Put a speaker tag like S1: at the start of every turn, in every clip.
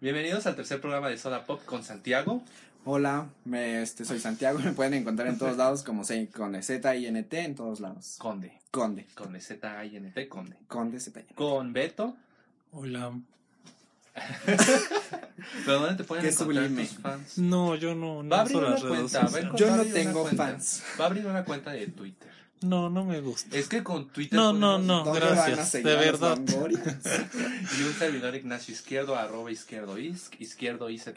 S1: Bienvenidos al tercer programa de Soda Pop con Santiago.
S2: Hola, me, este, soy Santiago, me pueden encontrar en todos lados como se, con Z I N T en todos lados.
S1: Conde.
S2: Conde.
S1: Con Z I N T Conde.
S2: Conde Z.
S1: Con Beto.
S3: Hola.
S1: ¿Pero dónde te pueden
S2: Qué
S1: encontrar
S2: sublime.
S1: tus fans?
S3: No, yo no, no
S1: Va a abrir una
S3: redes
S1: cuenta.
S3: sociales.
S2: Yo
S1: va a
S2: no tengo fans.
S1: Va a abrir una cuenta de Twitter.
S3: No, no me gusta.
S1: Es que con Twitter.
S3: No, no, no.
S2: ¿Dónde
S3: gracias, de verdad.
S1: Y un servidor Ignacio Izquierdo, arroba izquierdo isc, izquierdo IZ.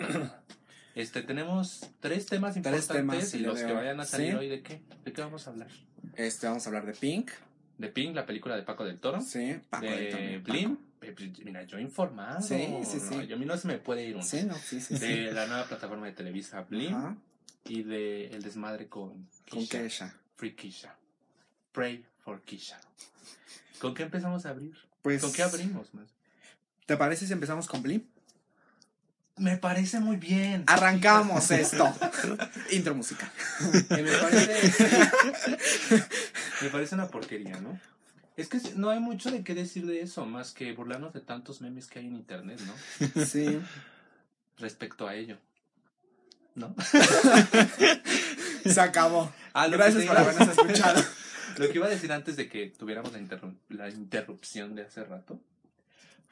S1: Este, tenemos tres temas
S2: Tres
S1: importantes
S2: temas
S1: y los que vayan a salir
S2: ¿Sí?
S1: hoy, ¿de qué? ¿De qué vamos a hablar?
S2: Este, vamos a hablar de Pink.
S1: De Pink, la película de Paco del Toro.
S2: Sí, Paco
S1: de
S2: de también,
S1: Blim. Eh, pues, Mira, yo informado.
S2: Sí, sí, sí.
S1: No, yo a mí no se me puede ir un.
S2: Sí, no, sí, sí, sí.
S1: De la nueva plataforma de Televisa Blim
S2: Ajá,
S1: y de El Desmadre con
S2: con
S1: Kisha.
S2: Kesha.
S1: Free Kisha. Pray for Kisha. ¿Con qué empezamos a abrir?
S2: Pues,
S1: ¿Con qué abrimos más?
S2: ¿Te parece si empezamos con Blim?
S1: Me parece muy bien.
S2: Arrancamos esto. Intro musical.
S1: Que me parece. me parece una porquería, ¿no? Es que no hay mucho de qué decir de eso, más que burlarnos de tantos memes que hay en internet, ¿no?
S2: Sí.
S1: Respecto a ello. ¿No?
S2: Se acabó.
S1: Ah,
S2: Gracias por habernos escuchado.
S1: Lo que iba a decir antes de que tuviéramos la, interru- la interrupción de hace rato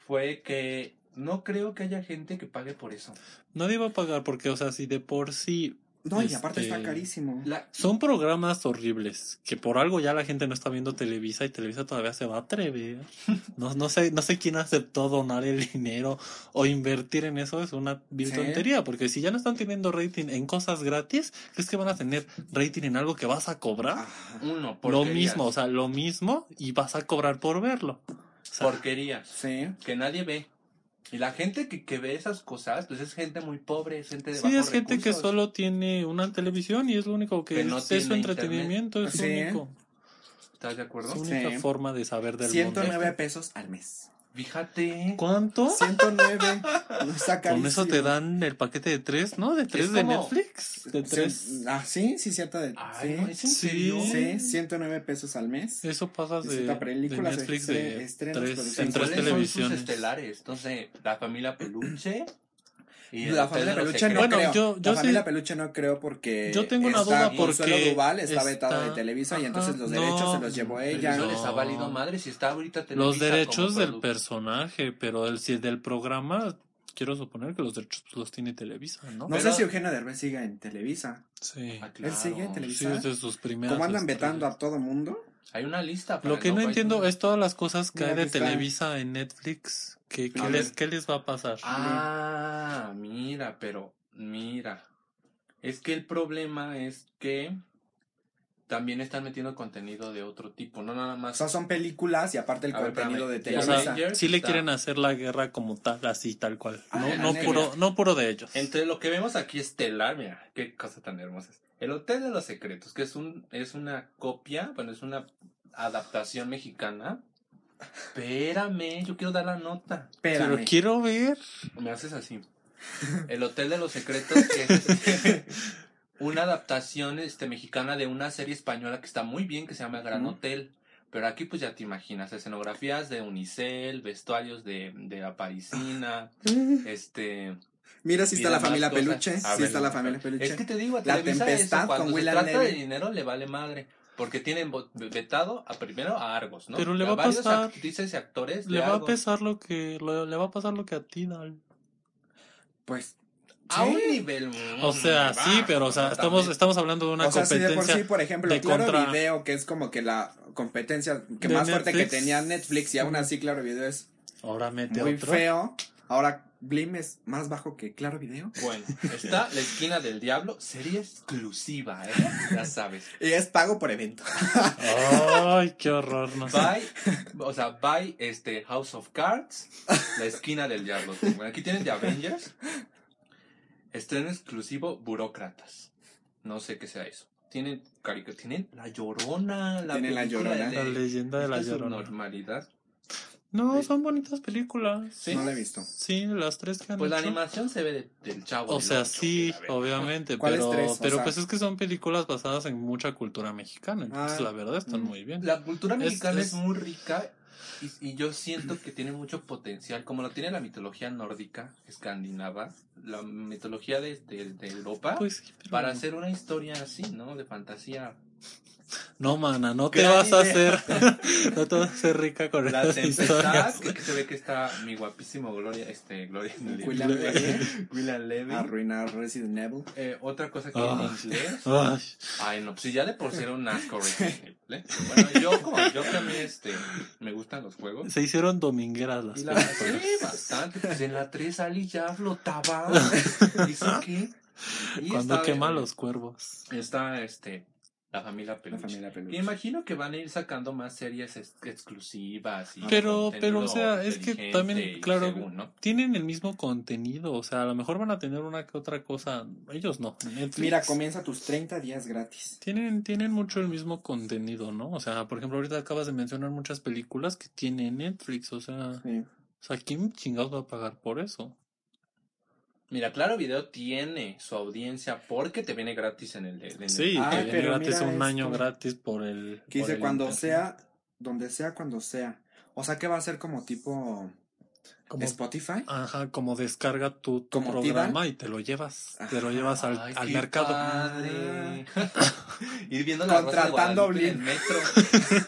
S1: fue que no creo que haya gente que pague por eso.
S3: Nadie va a pagar porque, o sea, si de por sí
S2: No, y aparte
S3: Este-
S2: está carísimo.
S1: La,
S3: son programas horribles, que por algo ya la gente no está viendo Televisa y Televisa todavía se va a atrever. No, no sé, no sé quién aceptó donar el dinero o invertir en eso, es una vil
S2: Sí.
S3: tontería, porque si ya no están teniendo rating en cosas gratis, ¿crees que van a tener rating en algo que vas a cobrar?
S2: Ajá.
S1: uno,
S3: lo
S1: porquerías.
S3: mismo, o sea, lo mismo y vas a cobrar por verlo. O sea,
S1: Porquerías.
S2: Sí.
S1: Que nadie ve. Y la gente que, que ve esas cosas, pues es gente muy pobre, es gente de
S3: Sí, es gente que solo tiene una televisión y es lo único que,
S1: Que no
S3: es,
S1: tiene
S3: es su entretenimiento, es su
S2: Sí.
S3: único,
S1: ¿Estás de acuerdo?
S3: su única
S2: Sí.
S3: forma de saber del
S2: 109
S3: mundo.
S2: pesos al mes.
S1: Fíjate.
S3: ¿Cuánto?
S2: 109. Está
S3: Con eso te dan el paquete de tres, ¿no? De tres de
S1: como-
S3: Netflix. De tres.
S2: Ah, sí, sí, cierto. De,
S1: Ay,
S2: sí.
S1: ¿no es en
S3: Sí.
S1: serio?
S2: Sí, 109 pesos al mes.
S3: Eso pasas de, de
S2: películas,
S3: Netflix
S2: estre-
S3: de
S2: estrenos,
S3: tres, en tres
S1: ¿Cuáles son sus
S3: televisiones.
S1: estelares? Entonces, la familia Peluche y
S2: La familia
S1: los
S2: Peluche no.
S3: Bueno,
S2: creo.
S3: yo- yo
S2: la familia
S3: sí-
S2: Peluche no creo porque.
S3: Yo tengo una
S2: está
S3: duda
S2: Consuelo
S3: porque
S2: Duval está,
S3: está-
S2: vetado de Televisa y entonces los derechos
S3: no,
S2: se los llevó ella.
S3: No.
S1: les ha valido madre si está ahorita
S3: Los
S1: Televisa
S3: derechos
S1: como
S3: del
S1: producto.
S3: personaje, pero el, si del programa, quiero suponer que los derechos pues, los tiene Televisa, ¿no?
S2: No
S1: Pero-
S2: sé si Eugenio Derbez siga en Televisa.
S3: Sí.
S1: Ah, claro.
S2: Él sigue en
S3: Sí,
S2: Televisa.
S3: es de sus primeras.
S2: Como andan vetando a todo mundo.
S1: Hay una lista. para
S3: Lo que no entiendo es todas las cosas que
S2: Mira,
S3: hay de
S2: está.
S3: Televisa en Netflix. ¿Qué, les. ¿Qué les va a pasar?
S1: Ah, mira, pero mira. Es que el problema es que también están metiendo contenido de otro tipo, no nada
S2: O
S1: más.
S2: sea, son películas y aparte el
S1: A ver,
S2: contenido de
S1: espérame.
S3: O
S2: Televisa.
S3: sea, sí le
S1: está-
S3: quieren hacer la guerra como tal, así tal cual.
S2: Ah,
S3: No, no puro, no puro de ellos.
S1: Entre lo que vemos aquí estelar, mira, qué cosa tan hermosa. es. El Hotel de los Secretos, que es un es una copia, bueno, es una adaptación mexicana. Espérame, yo quiero dar la nota.
S3: Pero quiero ver.
S1: Me haces así. El Hotel de los Secretos, que es una adaptación este, mexicana de una serie española que está muy bien, que se llama Gran. Hotel. Pero aquí pues ya te imaginas, escenografías de Unicel, vestuarios de, de la Parisina, este...
S2: Mira si está la familia
S1: cosas.
S2: Peluche.
S1: Ver,
S2: está la familia Peluche.
S1: Es que te digo, a
S2: La Tempestad
S1: eso, cuando
S2: con
S1: se trata
S2: Levy.
S1: de dinero le vale madre. Porque tienen vetado a primero a Argos, ¿no?
S3: Pero le va a
S1: varios
S3: pasar-
S1: actrices y actores de
S3: Le va a
S1: Argos.
S3: pesar lo que lo- le va a pasar lo que a ti, Dal.
S2: Pues.
S1: A un nivel
S3: O sea, sí, pero o sea, estamos estamos hablando de una
S2: o sea, si de por
S3: competencia.
S2: sí, por ejemplo,
S3: de
S2: Claro
S3: contra-
S2: Video, que es como que la competencia que
S3: De
S2: más fuerte que
S3: Netflix.
S2: tenía Netflix y aún así Claro Video es
S3: Ahora mete
S2: muy
S3: otro.
S2: feo. Ahora Blim es más bajo que Claro Video.
S1: Bueno, está La Esquina del Diablo, serie exclusiva, ¿eh? Ya sabes.
S2: Y es pago por evento.
S3: Ay, qué horror, no sé.
S1: By, o sea, by este, House of Cards, La Esquina del Diablo. Bueno, aquí tienen The Avengers. Estreno exclusivo, Burócratas. No sé qué sea eso. Tienen, carica- tienen La Llorona. La
S2: Tienen La Llorona.
S3: La leyenda de la Llorona.
S1: subnormalidad.
S3: No, son bonitas películas.
S1: Sí.
S2: No la he visto.
S3: Sí, las tres que han
S1: Pues la animación se ve de- del chavo.
S3: O sea,
S1: Ocho,
S3: sí, obviamente,
S2: ¿Cuáles
S3: pero,
S2: tres?
S3: Pero
S2: sea-
S3: pues es que son películas basadas en mucha cultura mexicana, entonces
S2: Ah,
S3: la verdad están
S2: mm.
S3: muy bien.
S1: La cultura
S3: Es-
S1: mexicana es,
S3: es-
S1: muy rica Y, y yo siento que tiene mucho potencial, como lo tiene la mitología nórdica, escandinava, la mitología de, de- de Europa,
S3: Pues sí, pero-
S1: para hacer una historia así, ¿no? De fantasía.
S3: No, mana, no te vas a hacer. no te vas a hacer rica con
S1: La
S3: esas
S1: tempestad,
S3: historias.
S1: que, que se ve que está mi guapísimo Gloria, este, Gloria
S2: William Levy,
S1: William Levy.
S2: arruinar Resident Evil.
S1: Eh, otra cosa que
S3: Ah.
S1: en inglés.
S3: Ay,
S1: Ay, no, pues si ya de por sí era un asco Resident Evil, ¿eh? Bueno, yo como yo mí este, me gustan los juegos.
S3: se hicieron domingueras las
S1: la, sí, bastante. Pues en la 3 Ali ya flotaba. ¿Hizo qué? Y
S3: Cuando quema los cuervos.
S1: Está este, la familia
S2: La
S1: Peluche.
S2: familia
S1: Y
S2: peluche.
S1: imagino que van a ir sacando más series ex- exclusivas. Y
S3: Pero, pero, o sea, es que
S1: inteligente
S3: también, claro,
S1: según, ¿no?
S3: tienen el mismo contenido. O sea, a lo mejor van a tener una que otra cosa. Ellos no. Netflix.
S2: Mira, comienza tus 30 días gratis.
S3: Tienen, tienen mucho el mismo contenido, ¿no? O sea, por ejemplo, ahorita acabas de mencionar muchas películas que tiene Netflix. O sea,
S2: Sí.
S3: o sea ¿quién chingados va a pagar por eso?
S1: Mira, Claro Video tiene su audiencia porque te viene gratis en el de. en el-
S3: Sí,
S2: Ah,
S3: te viene gratis un año gratis por el.
S2: Que dice cuando
S3: internet.
S2: sea, donde sea, cuando sea. O sea que va a ser como tipo
S3: Como,
S2: Spotify.
S3: ajá, como descarga tu, tu
S2: ¿Como
S3: programa y te lo llevas. Te lo llevas al,
S1: Ay,
S3: al
S1: qué
S3: mercado.
S1: padre. Ir viendo la Rosa de
S2: Contratando
S1: Guadalupe en metro.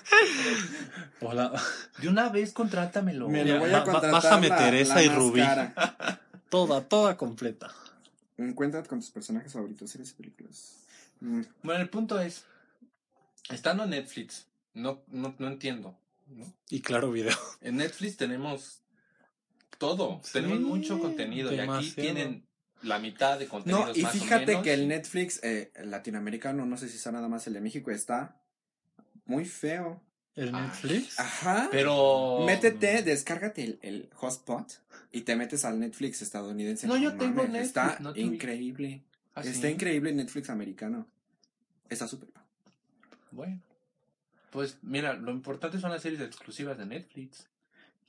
S3: Hola.
S1: De una vez contrátamelo.
S2: Me
S3: Mira,
S2: lo voy a contratar
S3: bájame
S2: la-
S3: Teresa
S2: la
S3: y Rubí. Toda, toda completa.
S2: Encuentra con tus personajes favoritos, series y películas. Mm.
S1: Bueno, el punto es, estando en Netflix, no, no, no entiendo. ¿no?
S3: Y claro, video.
S1: En Netflix tenemos todo,
S3: Sí,
S1: tenemos mucho contenido y aquí tienen la mitad de contenidos
S2: No, y
S1: más o
S2: fíjate
S1: menos.
S2: que el Netflix eh, latinoamericano, no sé si sea nada más el de México, está muy feo.
S3: ¿El
S1: Ay.
S3: Netflix?
S2: Ajá.
S1: Pero...
S2: Métete, descárgate el, el hotspot y te metes al Netflix estadounidense.
S1: No, yo tengo
S2: mames,
S1: Netflix,
S2: Está
S1: no te-
S2: increíble.
S1: ¿Ah, sí?
S2: Está increíble el Netflix americano. Está súper.
S1: Bueno. Pues mira, lo importante son las series exclusivas de Netflix.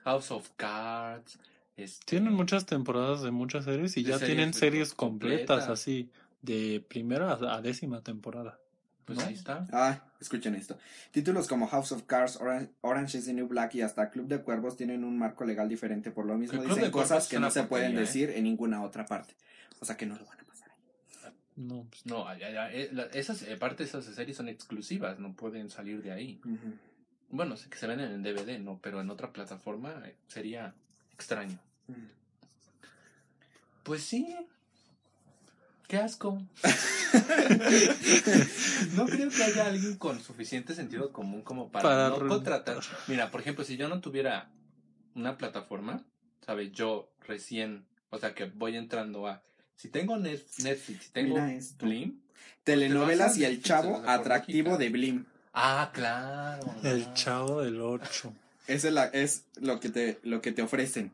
S1: House of Cards. este,
S3: Tienen muchas temporadas de muchas series y ya
S1: series
S3: tienen series
S1: completas.
S3: completas, así, de primera a décima temporada.
S1: Pues
S3: ¿no?
S1: ahí está.
S2: Ah, escuchen esto. Títulos como House of Cards, Oran- Orange is the New Black y hasta Club de Cuervos tienen un marco legal diferente. Por lo mismo dicen
S1: de
S2: cosas que no se pueden
S1: ¿eh?
S2: decir en ninguna otra parte. O sea que no lo van a pasar ahí.
S3: No, pues,
S1: No, ya, ya, eh, la- esas, aparte esas series son exclusivas, no pueden salir de ahí. Bueno, sé que se ven en DVD, no, pero en otra plataforma eh, sería extraño. Pues sí. Qué asco. no creo que haya alguien con suficiente sentido común como para,
S3: Para
S1: no contratar. Mira, por ejemplo, si yo no tuviera una plataforma, ¿sabes? Yo recién, o sea, que voy entrando a. Si tengo Net- Netflix, si tengo. Blim.
S2: Telenovelas
S1: Te
S2: y el chavo atractivo de Blim.
S1: Ah, claro.
S3: el chavo del 8.
S2: Ese es, la- es lo que te lo que te ofrecen.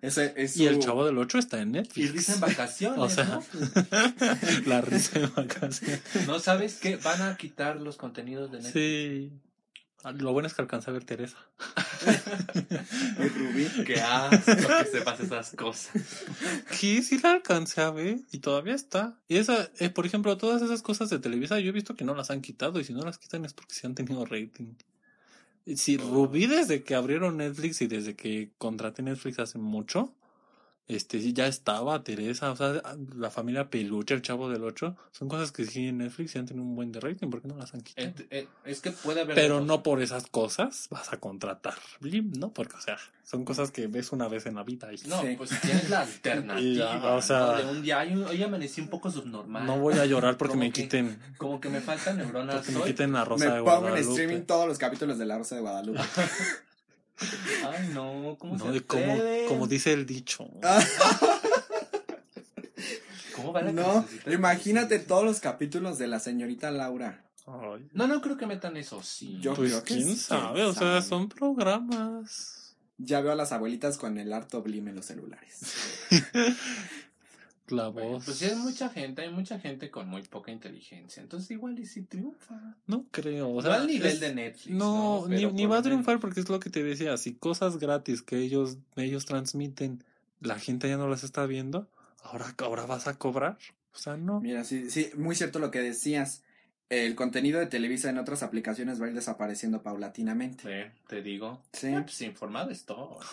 S2: Ese es
S3: Y el chavo del 8 está en
S1: Y
S3: Netflix.
S1: risa en vacaciones,
S3: O sea,
S1: ¿no?
S3: la risa de vacaciones.
S1: ¿No sabes qué? Van a quitar los contenidos de Netflix.
S3: Sí. Ah, Lo bueno es que alcanza a ver Teresa.
S2: y Rubí.
S1: Qué asco que sepas esas cosas.
S3: Que sí la alcancé a ver y todavía está. Y esa, eh, por ejemplo, todas esas cosas de Televisa yo he visto que no las han quitado y si no las quitan es porque sí han tenido rating. Si Rubí desde que abrieron Netflix y desde que contraté Netflix hace mucho, este sí ya estaba Teresa, o sea, la familia Peluche, el chavo del 8, son cosas que sí en Netflix sí han tenido un buen de rating, ¿por qué no las han quitado?
S1: Et- eh, Es que puede haber.
S3: Pero no por esas cosas vas a contratar Blim, ¿no? Porque, o sea, son cosas que ves una vez en la vida y
S1: No,
S2: Sí.
S1: pues tienes la alternativa.
S3: Ya, o sea-
S1: ¿no? De un día, hoy amanecí un poco subnormal.
S3: no voy a llorar porque me
S1: que-
S3: quiten,
S1: Como que me faltan neuronas
S3: porque me quiten la rosa
S2: Me
S3: de
S2: pongo en
S3: Guadalupe.
S2: streaming todos los capítulos de La Rosa de Guadalupe.
S1: Ay, no, ¿cómo
S3: No,
S1: se
S3: de como, como dice el dicho.
S2: Ah,
S1: ¿Cómo va la
S2: no, imagínate todos los capítulos de la señorita Laura.
S3: Ay,
S1: No, no creo que metan eso, sí.
S2: Yo-
S3: pues
S2: creo que
S3: quién
S2: sí,
S3: sabe, o sea, son programas.
S2: Ya veo a las abuelitas con el harto blim en los celulares.
S3: La
S1: Bueno,
S3: voz.
S1: pues sí hay mucha gente, hay mucha gente con muy poca inteligencia. Entonces igual y si triunfa.
S3: No creo, o sea,
S1: sea, al nivel
S3: es-
S1: de Netflix.
S3: No, ni,
S1: Pero
S3: ni
S1: por
S3: va a triunfar porque es lo que te decía, si cosas gratis que ellos, ellos transmiten, la gente ya no las está viendo, ahora, ahora vas a cobrar. O sea, no.
S2: Mira, sí, sí, muy cierto lo que decías. El contenido de Televisa en otras aplicaciones va a ir desapareciendo paulatinamente.
S1: Sí, te digo.
S2: Sí.
S1: Ah, Pues informado es todo.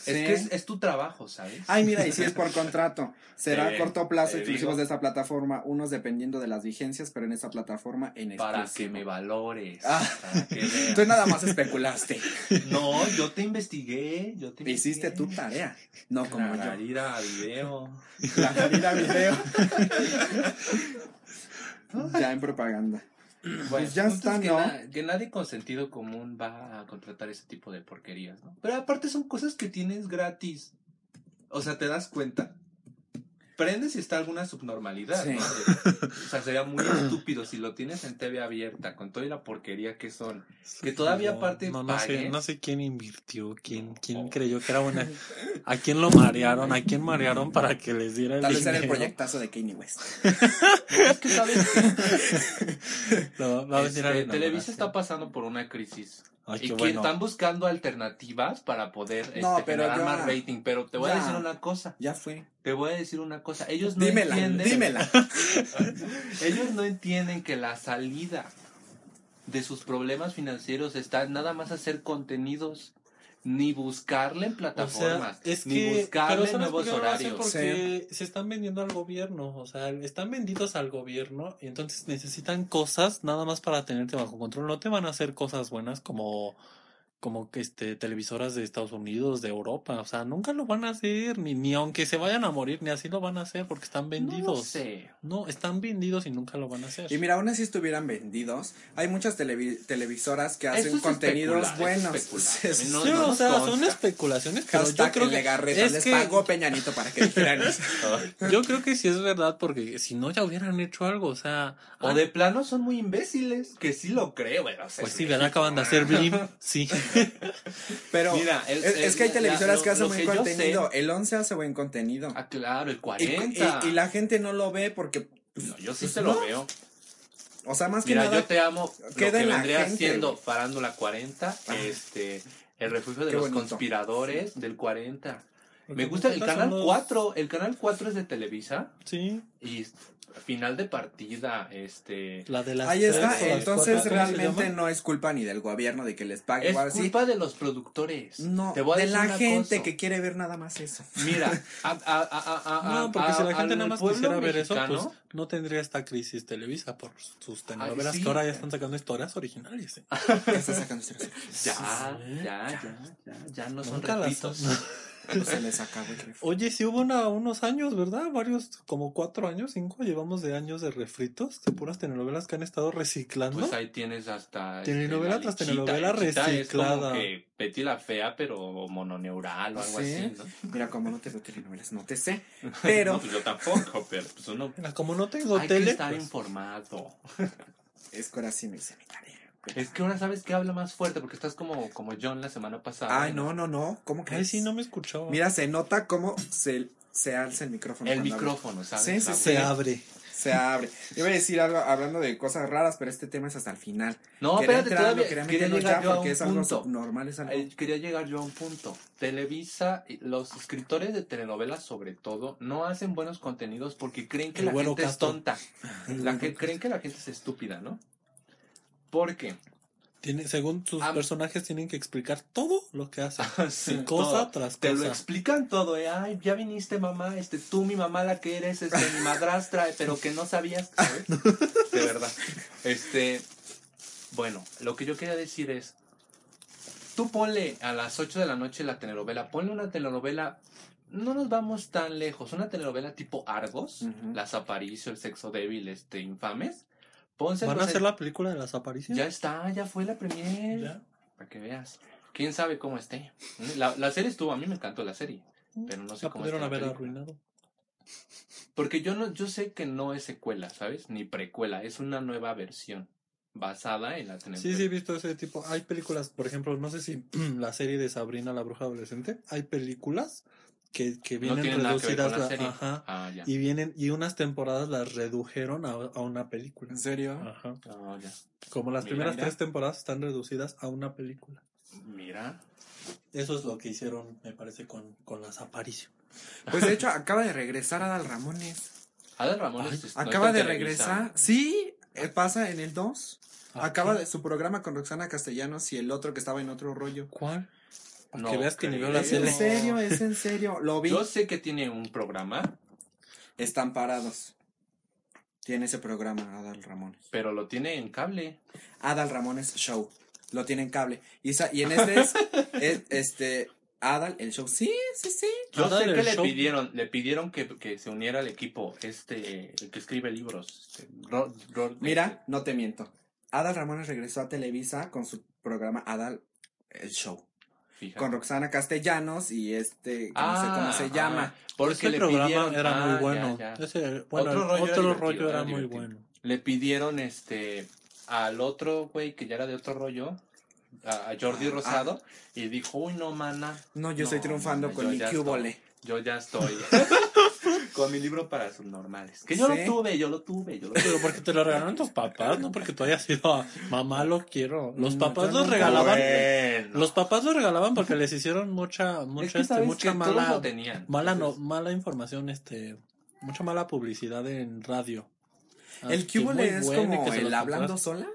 S2: Sí.
S1: Es que es, es tu trabajo, ¿sabes?
S2: Ay, mira, y si es por contrato. Será a corto plazo exclusivos
S1: digo.
S2: de esta plataforma, unos dependiendo de las vigencias, pero en esta plataforma en
S1: para que
S2: exclusivo.
S1: me valores.
S2: Ah.
S1: para que veas.
S2: Tú nada más especulaste.
S1: No, yo te investigué. Yo te
S2: Hiciste
S1: investigué.
S2: tu tarea, no como yo.
S1: a video.
S2: La Jarira video. Ya en propaganda.
S1: Bueno,
S2: ya está,
S1: es que,
S2: ¿no?
S1: na- que nadie con sentido común va a contratar ese tipo de porquerías, ¿no? Pero aparte son cosas que tienes gratis. O sea, te das cuenta. Prendes si está alguna subnormalidad,
S2: Sí.
S1: ¿no? O sea, sería muy estúpido si lo tienes en TV abierta con toda la porquería que son. Que todavía aparte
S3: no, no sé, no sé quién invirtió, quién, quién
S1: No.
S3: creyó que era una, a quién lo marearon, a quién marearon para que les diera el
S2: Tal vez era el
S3: dinero.
S2: proyectazo de Kanye West.
S1: Es que sabes
S3: Lo- va a venir
S1: Este,
S3: a
S1: Televisa está pasando por una crisis.
S3: Ay,
S1: y que
S3: bueno.
S1: están buscando alternativas para poder
S2: No,
S1: este,
S2: pero
S1: generar
S2: ya-
S1: más rating. Pero te voy a decir una cosa.
S2: Ya fue.
S1: Te voy a decir una cosa. Ellos no
S2: dímela,
S1: entienden.
S2: dímela.
S1: Ellos no entienden que la salida de sus problemas financieros está nada más hacer contenidos. Ni buscarle en
S3: O
S1: plataformas.
S3: sea, es
S1: ni
S3: que
S1: buscarle
S3: pero ¿sabes
S1: nuevos
S3: por no
S1: horarios.
S3: Porque se están vendiendo al gobierno, o sea, están vendidos al gobierno y entonces necesitan cosas nada más para tenerte bajo control. No te van a hacer cosas buenas como como que este televisoras de Estados Unidos, de Europa, o sea, nunca lo van a hacer ni ni aunque se vayan a morir ni así lo van a hacer porque están
S1: No
S3: vendidos.
S1: lo sé.
S3: No, están vendidos y nunca lo van a hacer.
S2: Y mira, aún así estuvieran vendidos, hay muchas televi- televisoras que hacen
S1: es
S2: contenidos buenos.
S1: es No,
S3: Sí,
S1: no
S3: o sea, son especulaciones, pero yo
S2: Hashtag
S3: creo
S2: el
S3: que
S2: Legarreta,
S3: es
S2: les
S3: que-
S2: pagó Peñanito para que dijeran eso.
S3: yo creo que sí es verdad porque si no ya hubieran hecho algo, o sea,
S1: O de plano son muy imbéciles. Que sí lo creo, pero, o sea,
S3: Pues
S1: es
S3: sí. Acaban de hacer Blim. Sí.
S2: Pero
S1: Mira, el-
S2: es, es que hay
S1: el-
S2: televisoras
S1: la-
S2: que hacen
S1: lo
S2: buen
S1: que
S2: contenido. El 11 hace buen contenido.
S1: Ah, claro, el
S2: Y,
S1: 40.
S2: y- y la gente no lo ve porque,
S1: No, yo sí
S2: pues,
S1: te lo
S2: no.
S1: veo.
S2: o sea, más que
S1: Mira,
S2: nada,
S1: yo te amo. Lo
S2: queda
S1: que
S2: en la
S1: vendría
S2: gente,
S1: siendo. Farándula 40, este, el refugio de
S2: Qué
S1: los
S2: bonito.
S1: conspiradores del 40. Me gusta el canal
S3: los-
S1: 4. El canal 4 es de Televisa
S3: Sí,
S1: y final de partida, este...
S3: la de las
S2: ahí está. Entonces
S3: cuatro, ¿cómo se
S2: realmente no es culpa ni del gobierno de que les pague
S1: Es
S2: o así.
S1: culpa de los productores.
S2: No,
S1: Te voy a
S2: de
S1: decir
S2: la gente
S1: cosa.
S2: que quiere ver nada más eso.
S1: Mira, a, a, a, a, a-
S3: No, porque si la gente nada más quisiera ver eso, pues no tendría esta crisis Televisa por sus telenovelas
S1: sí.
S3: que ahora ya están sacando historias originales. ¿eh?
S1: Ya, ya, ya, ya, ya no son
S3: Nunca las
S2: Se les acabó el.
S3: Oye, sí hubo una- unos años, ¿verdad? Varios, como cuatro años, cinco, llevamos de años de refritos, de puras telenovelas que han estado reciclando.
S1: Pues ahí tienes hasta...
S3: Telenovela
S1: este, la
S3: tras telenovela
S1: Es como
S3: reciclada.
S1: que Betty la Fea, pero mononeural o algo
S2: ¿Sí?
S1: así, ¿no?
S2: Mira, como no te veo telenovelas, no te sé.
S1: No,
S2: Pero
S1: pues yo tampoco, pero pues uno...
S3: Mira, como no tengo
S1: Hay que
S3: tele,
S1: estar
S3: pues,
S1: informado.
S2: es que ahora sí me hice mi tarea.
S1: Es que ahora sabes que habla más fuerte porque estás como, como John la semana pasada.
S2: Ay, no, no, no. ¿Cómo que
S3: ay, sí, no me escuchaba.
S2: Mira, se nota cómo se, se alza el micrófono.
S1: El micrófono, ¿sabes?
S2: Sí, sí,
S1: Abre.
S3: se abre.
S2: Se abre. Yo voy a decir algo hablando de cosas raras, pero este tema es hasta el final.
S1: No,
S2: Quería
S1: espérate,
S2: entrarlo,
S1: todavía
S2: quería
S1: quería llegar
S2: ya
S1: yo a
S2: porque
S1: un
S2: es algo
S1: punto.
S2: subnormal, es algo...
S1: Eh, quería llegar yo a un punto. Televisa, y los escritores de telenovelas sobre todo, no hacen buenos contenidos porque creen que
S3: El
S1: la
S3: güero
S1: gente
S3: Castro.
S1: es tonta. La que, creen que la gente es estúpida, ¿no? Porque
S3: Tiene, según sus
S1: Ah.
S3: personajes, tienen que explicar todo lo que hacen.
S1: Sí,
S3: cosa
S1: todo.
S3: tras
S1: te lo
S3: cosa.
S1: explican todo, ¿eh? Ay, ya viniste mamá, este, tú mi mamá la que eres, este, mi madrastra, pero que no sabías, ¿sabes? De verdad. Este, bueno, lo que yo quería decir es, tú ponle a las 8 de la noche la telenovela, ponle una telenovela, no nos vamos tan lejos, una telenovela tipo Argos. Las Aparicio, El Sexo Débil, este, Infames, pónselos
S3: ¿Van a hacer la película de las apariciones?
S1: Ya está, ya fue la premier.
S3: ¿Ya?
S1: Para que veas. Quién sabe cómo esté. La, la serie estuvo, a mí me encantó la serie. Pero no sé
S3: La
S1: cómo
S3: pudieron haber arruinado.
S1: Porque yo no, yo sé que no es secuela, ¿sabes? Ni precuela, es una nueva versión basada en la telenovela.
S3: Sí, sí, he visto ese tipo. Hay películas, por ejemplo, no sé si la serie de Sabrina la bruja adolescente. Hay películas que, que vienen reducidas.
S1: con la
S3: la-
S1: serie.
S3: ajá,
S1: Ah, ya.
S3: y vienen, y unas temporadas las redujeron a, a una película.
S2: ¿En serio?
S3: Ajá.
S1: Ah, ya.
S3: Como las
S1: Mira,
S3: primeras
S2: mira.
S3: tres temporadas están reducidas a una película.
S1: Mira.
S3: Eso es lo que hicieron, me parece, con, con las apariciones.
S2: Pues de hecho acaba de regresar Adal Ramones.
S1: Adal Ramones
S3: Ay,
S1: es- no
S2: Acaba de regresar. Sí, eh, pasa en el 2.
S3: ¿A
S2: Acaba de su programa con Roxana Castellanos y el otro que estaba en otro rollo.
S3: ¿Cuál? Para
S1: No
S3: que veas que ni
S1: creo.
S3: veo la
S2: Es en serio, es en serio. Lo vi.
S1: Yo sé que tiene un programa,
S2: Están parados. Tiene ese programa Adal Ramones.
S1: pero lo tiene en cable.
S2: Adal Ramones Show. Lo tiene en cable. Y, en este es, es, este Adal el show. Sí, sí, sí.
S1: Yo
S3: Adal,
S1: sé que le
S3: show.
S1: pidieron, le pidieron que, que se uniera al equipo, este, el que escribe libros. Este,
S2: Mira, no te miento. Adal Ramones regresó a Televisa con su programa Adal el show.
S1: Fíjate.
S2: Con Roxana Castellanos y este, que no sé cómo se
S1: Ah,
S2: llama.
S1: Porque
S3: Ese
S1: le
S3: programa
S1: pidieron,
S3: era
S1: ah,
S3: muy
S1: ya,
S3: bueno.
S1: ya.
S3: Ese, bueno,
S1: Otro rollo era
S3: otro
S1: divertido,
S3: rollo era
S1: era
S3: muy bueno.
S1: Le pidieron este al otro güey que ya era de otro rollo, a, a Jordi
S2: Ah,
S1: Rosado, y dijo, uy no mana.
S2: No, yo estoy triunfando
S1: mana,
S2: con mi cubole.
S1: Yo ya estoy con mi libro para subnormales. Que yo
S2: Sí.
S1: lo tuve, yo lo tuve, yo lo tuve.
S3: Pero porque te lo regalaron tus papás, no porque tú hayas sido a mamá lo quiero. Los
S2: No,
S3: papás
S2: yo
S3: los regalaban.
S1: Bueno.
S3: Los papás los regalaban porque les hicieron mucha, mucha,
S1: es que
S3: este, mucha mala,
S1: tenían.
S3: mala, no, mala información, este, mucha mala publicidad en radio.
S2: El
S3: Ah, que
S2: cubole es como
S3: que
S2: el hablando sola.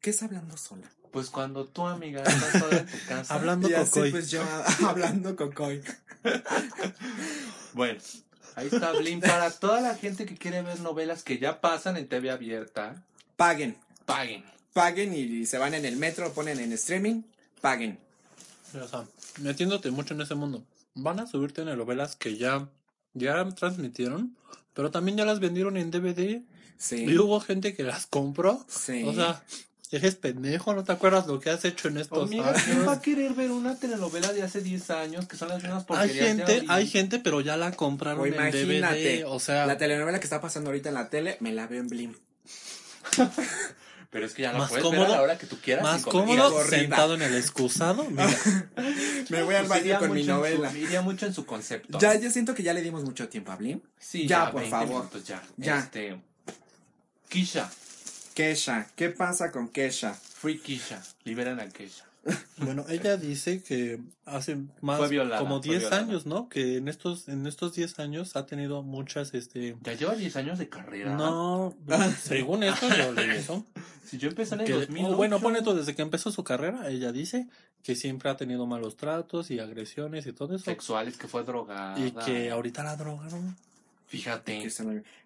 S2: ¿Qué es hablando sola?
S1: Pues cuando tú, amiga, estás sola en tu casa.
S3: Hablando
S2: Y así,
S3: cocoy.
S2: pues yo hablando cocoy.
S1: Bueno, ahí está Blim. Para toda la gente que quiere ver novelas que ya pasan en TV abierta,
S2: Paguen.
S1: paguen.
S2: Paguen y se van en el metro, ponen en streaming. Paguen.
S3: O sea, metiéndote mucho en ese mundo. Van a subirte novelas que ya, ya transmitieron, pero también ya las vendieron en DVD.
S2: Sí.
S3: Y hubo gente que las compró.
S2: Sí.
S3: O sea, eres pendejo, ¿no te acuerdas lo que has hecho en estos
S1: Amiga, ¿quién va a
S3: años?
S1: querer ver una telenovela de hace 10 años que son las mismas
S3: Hay
S1: porquerías de
S3: gente, hay gente, pero ya la compraron
S2: O
S3: en
S2: imagínate,
S3: DVD. O sea,
S2: la telenovela que está pasando ahorita en la tele, me la veo en Blim.
S1: Pero es que ya la
S3: Más
S1: puedes ver
S3: cómodo-
S1: a la hora que tú quieras.
S3: más cómodo, sentado en el excusado. Mira,
S2: Me voy al
S1: Pues
S2: baño con mi
S1: en su-
S2: novela.
S1: iría mucho en su concepto.
S2: Ya, yo siento que ya le dimos mucho tiempo a Blim.
S1: Sí,
S2: Ya,
S1: ya,
S2: por
S1: 20
S2: favor.
S1: minutos, ya.
S2: Ya.
S1: Este, Kisha,
S2: Kesha. ¿Qué pasa con Kesha?
S1: Free Kisha, liberan a Kisha.
S3: bueno, ella dice que hace más
S1: violada,
S3: como
S1: fue
S3: 10
S1: violada.
S3: años, ¿no? Que en estos en estos 10 años ha tenido muchas este
S1: Ya lleva 10 años de carrera.
S3: no, según eso yo leí eso.
S1: Si yo empecé en el
S3: Que,
S1: 2008.
S3: oh, bueno, pone todo desde que empezó su carrera, ella dice que siempre ha tenido malos tratos y agresiones y todo eso.
S1: Sexuales, que fue drogada.
S3: Y que ahorita la drogaron.
S1: Fíjate.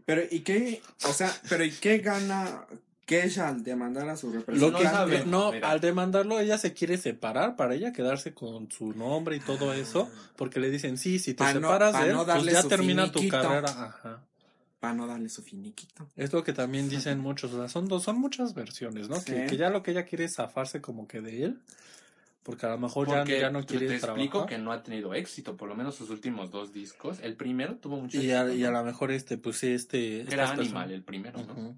S2: Pero, ¿y qué? O sea, pero ¿y qué gana Kesha al demandar a su
S3: Lo
S2: representante?
S3: que
S1: no
S3: no,
S1: Mira.
S3: al demandarlo ella se quiere separar para ella quedarse con su nombre y todo eso, porque le dicen, sí, si te
S2: Pa' no-
S3: separas
S2: pa'
S3: de él,
S2: no
S3: pues ya termina tu
S2: finiquito.
S3: carrera. Ajá.
S2: Para no darle su finiquito.
S3: Es lo que también dicen muchos, o sea, son dos, son muchas versiones, ¿no?
S2: Sí.
S3: Que, que ya lo que ella quiere es zafarse como que de él, porque a lo mejor ya,
S1: Porque
S3: ya no quiere
S1: te
S3: trabajar.
S1: explico que no ha tenido éxito, por lo menos sus últimos dos discos. El primero tuvo mucho
S3: Y a,
S1: éxito.
S3: y a
S1: ¿no?
S3: lo mejor este, pues sí, este...
S1: Era Animal
S3: personas-
S1: el primero, ¿no?
S3: Ujú.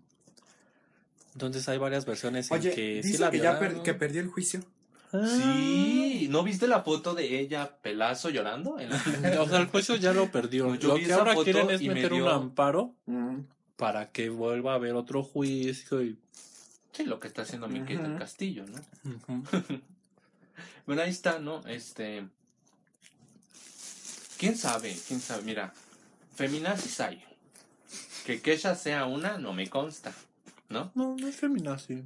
S3: Entonces hay varias versiones en que sí
S2: dice
S3: la
S2: que ya per- que perdió el juicio.
S3: Ah.
S1: Sí, ¿no viste la foto de ella pelazo llorando? En la-
S3: O sea, el juicio ya lo perdió.
S1: Yo
S3: lo
S1: vi
S3: que ahora quieren es
S1: me
S3: meter un amparo
S2: Mm.
S3: para que vuelva a haber otro juicio y...
S1: Sí, lo que está haciendo Miquel del
S2: Ujú.
S1: Castillo, ¿no? Bueno, ahí está, ¿no? Este. ¿Quién sabe? ¿Quién sabe? Mira, feminazis hay. Que Kesha sea una, no me consta, ¿no?
S3: No, no es feminazi.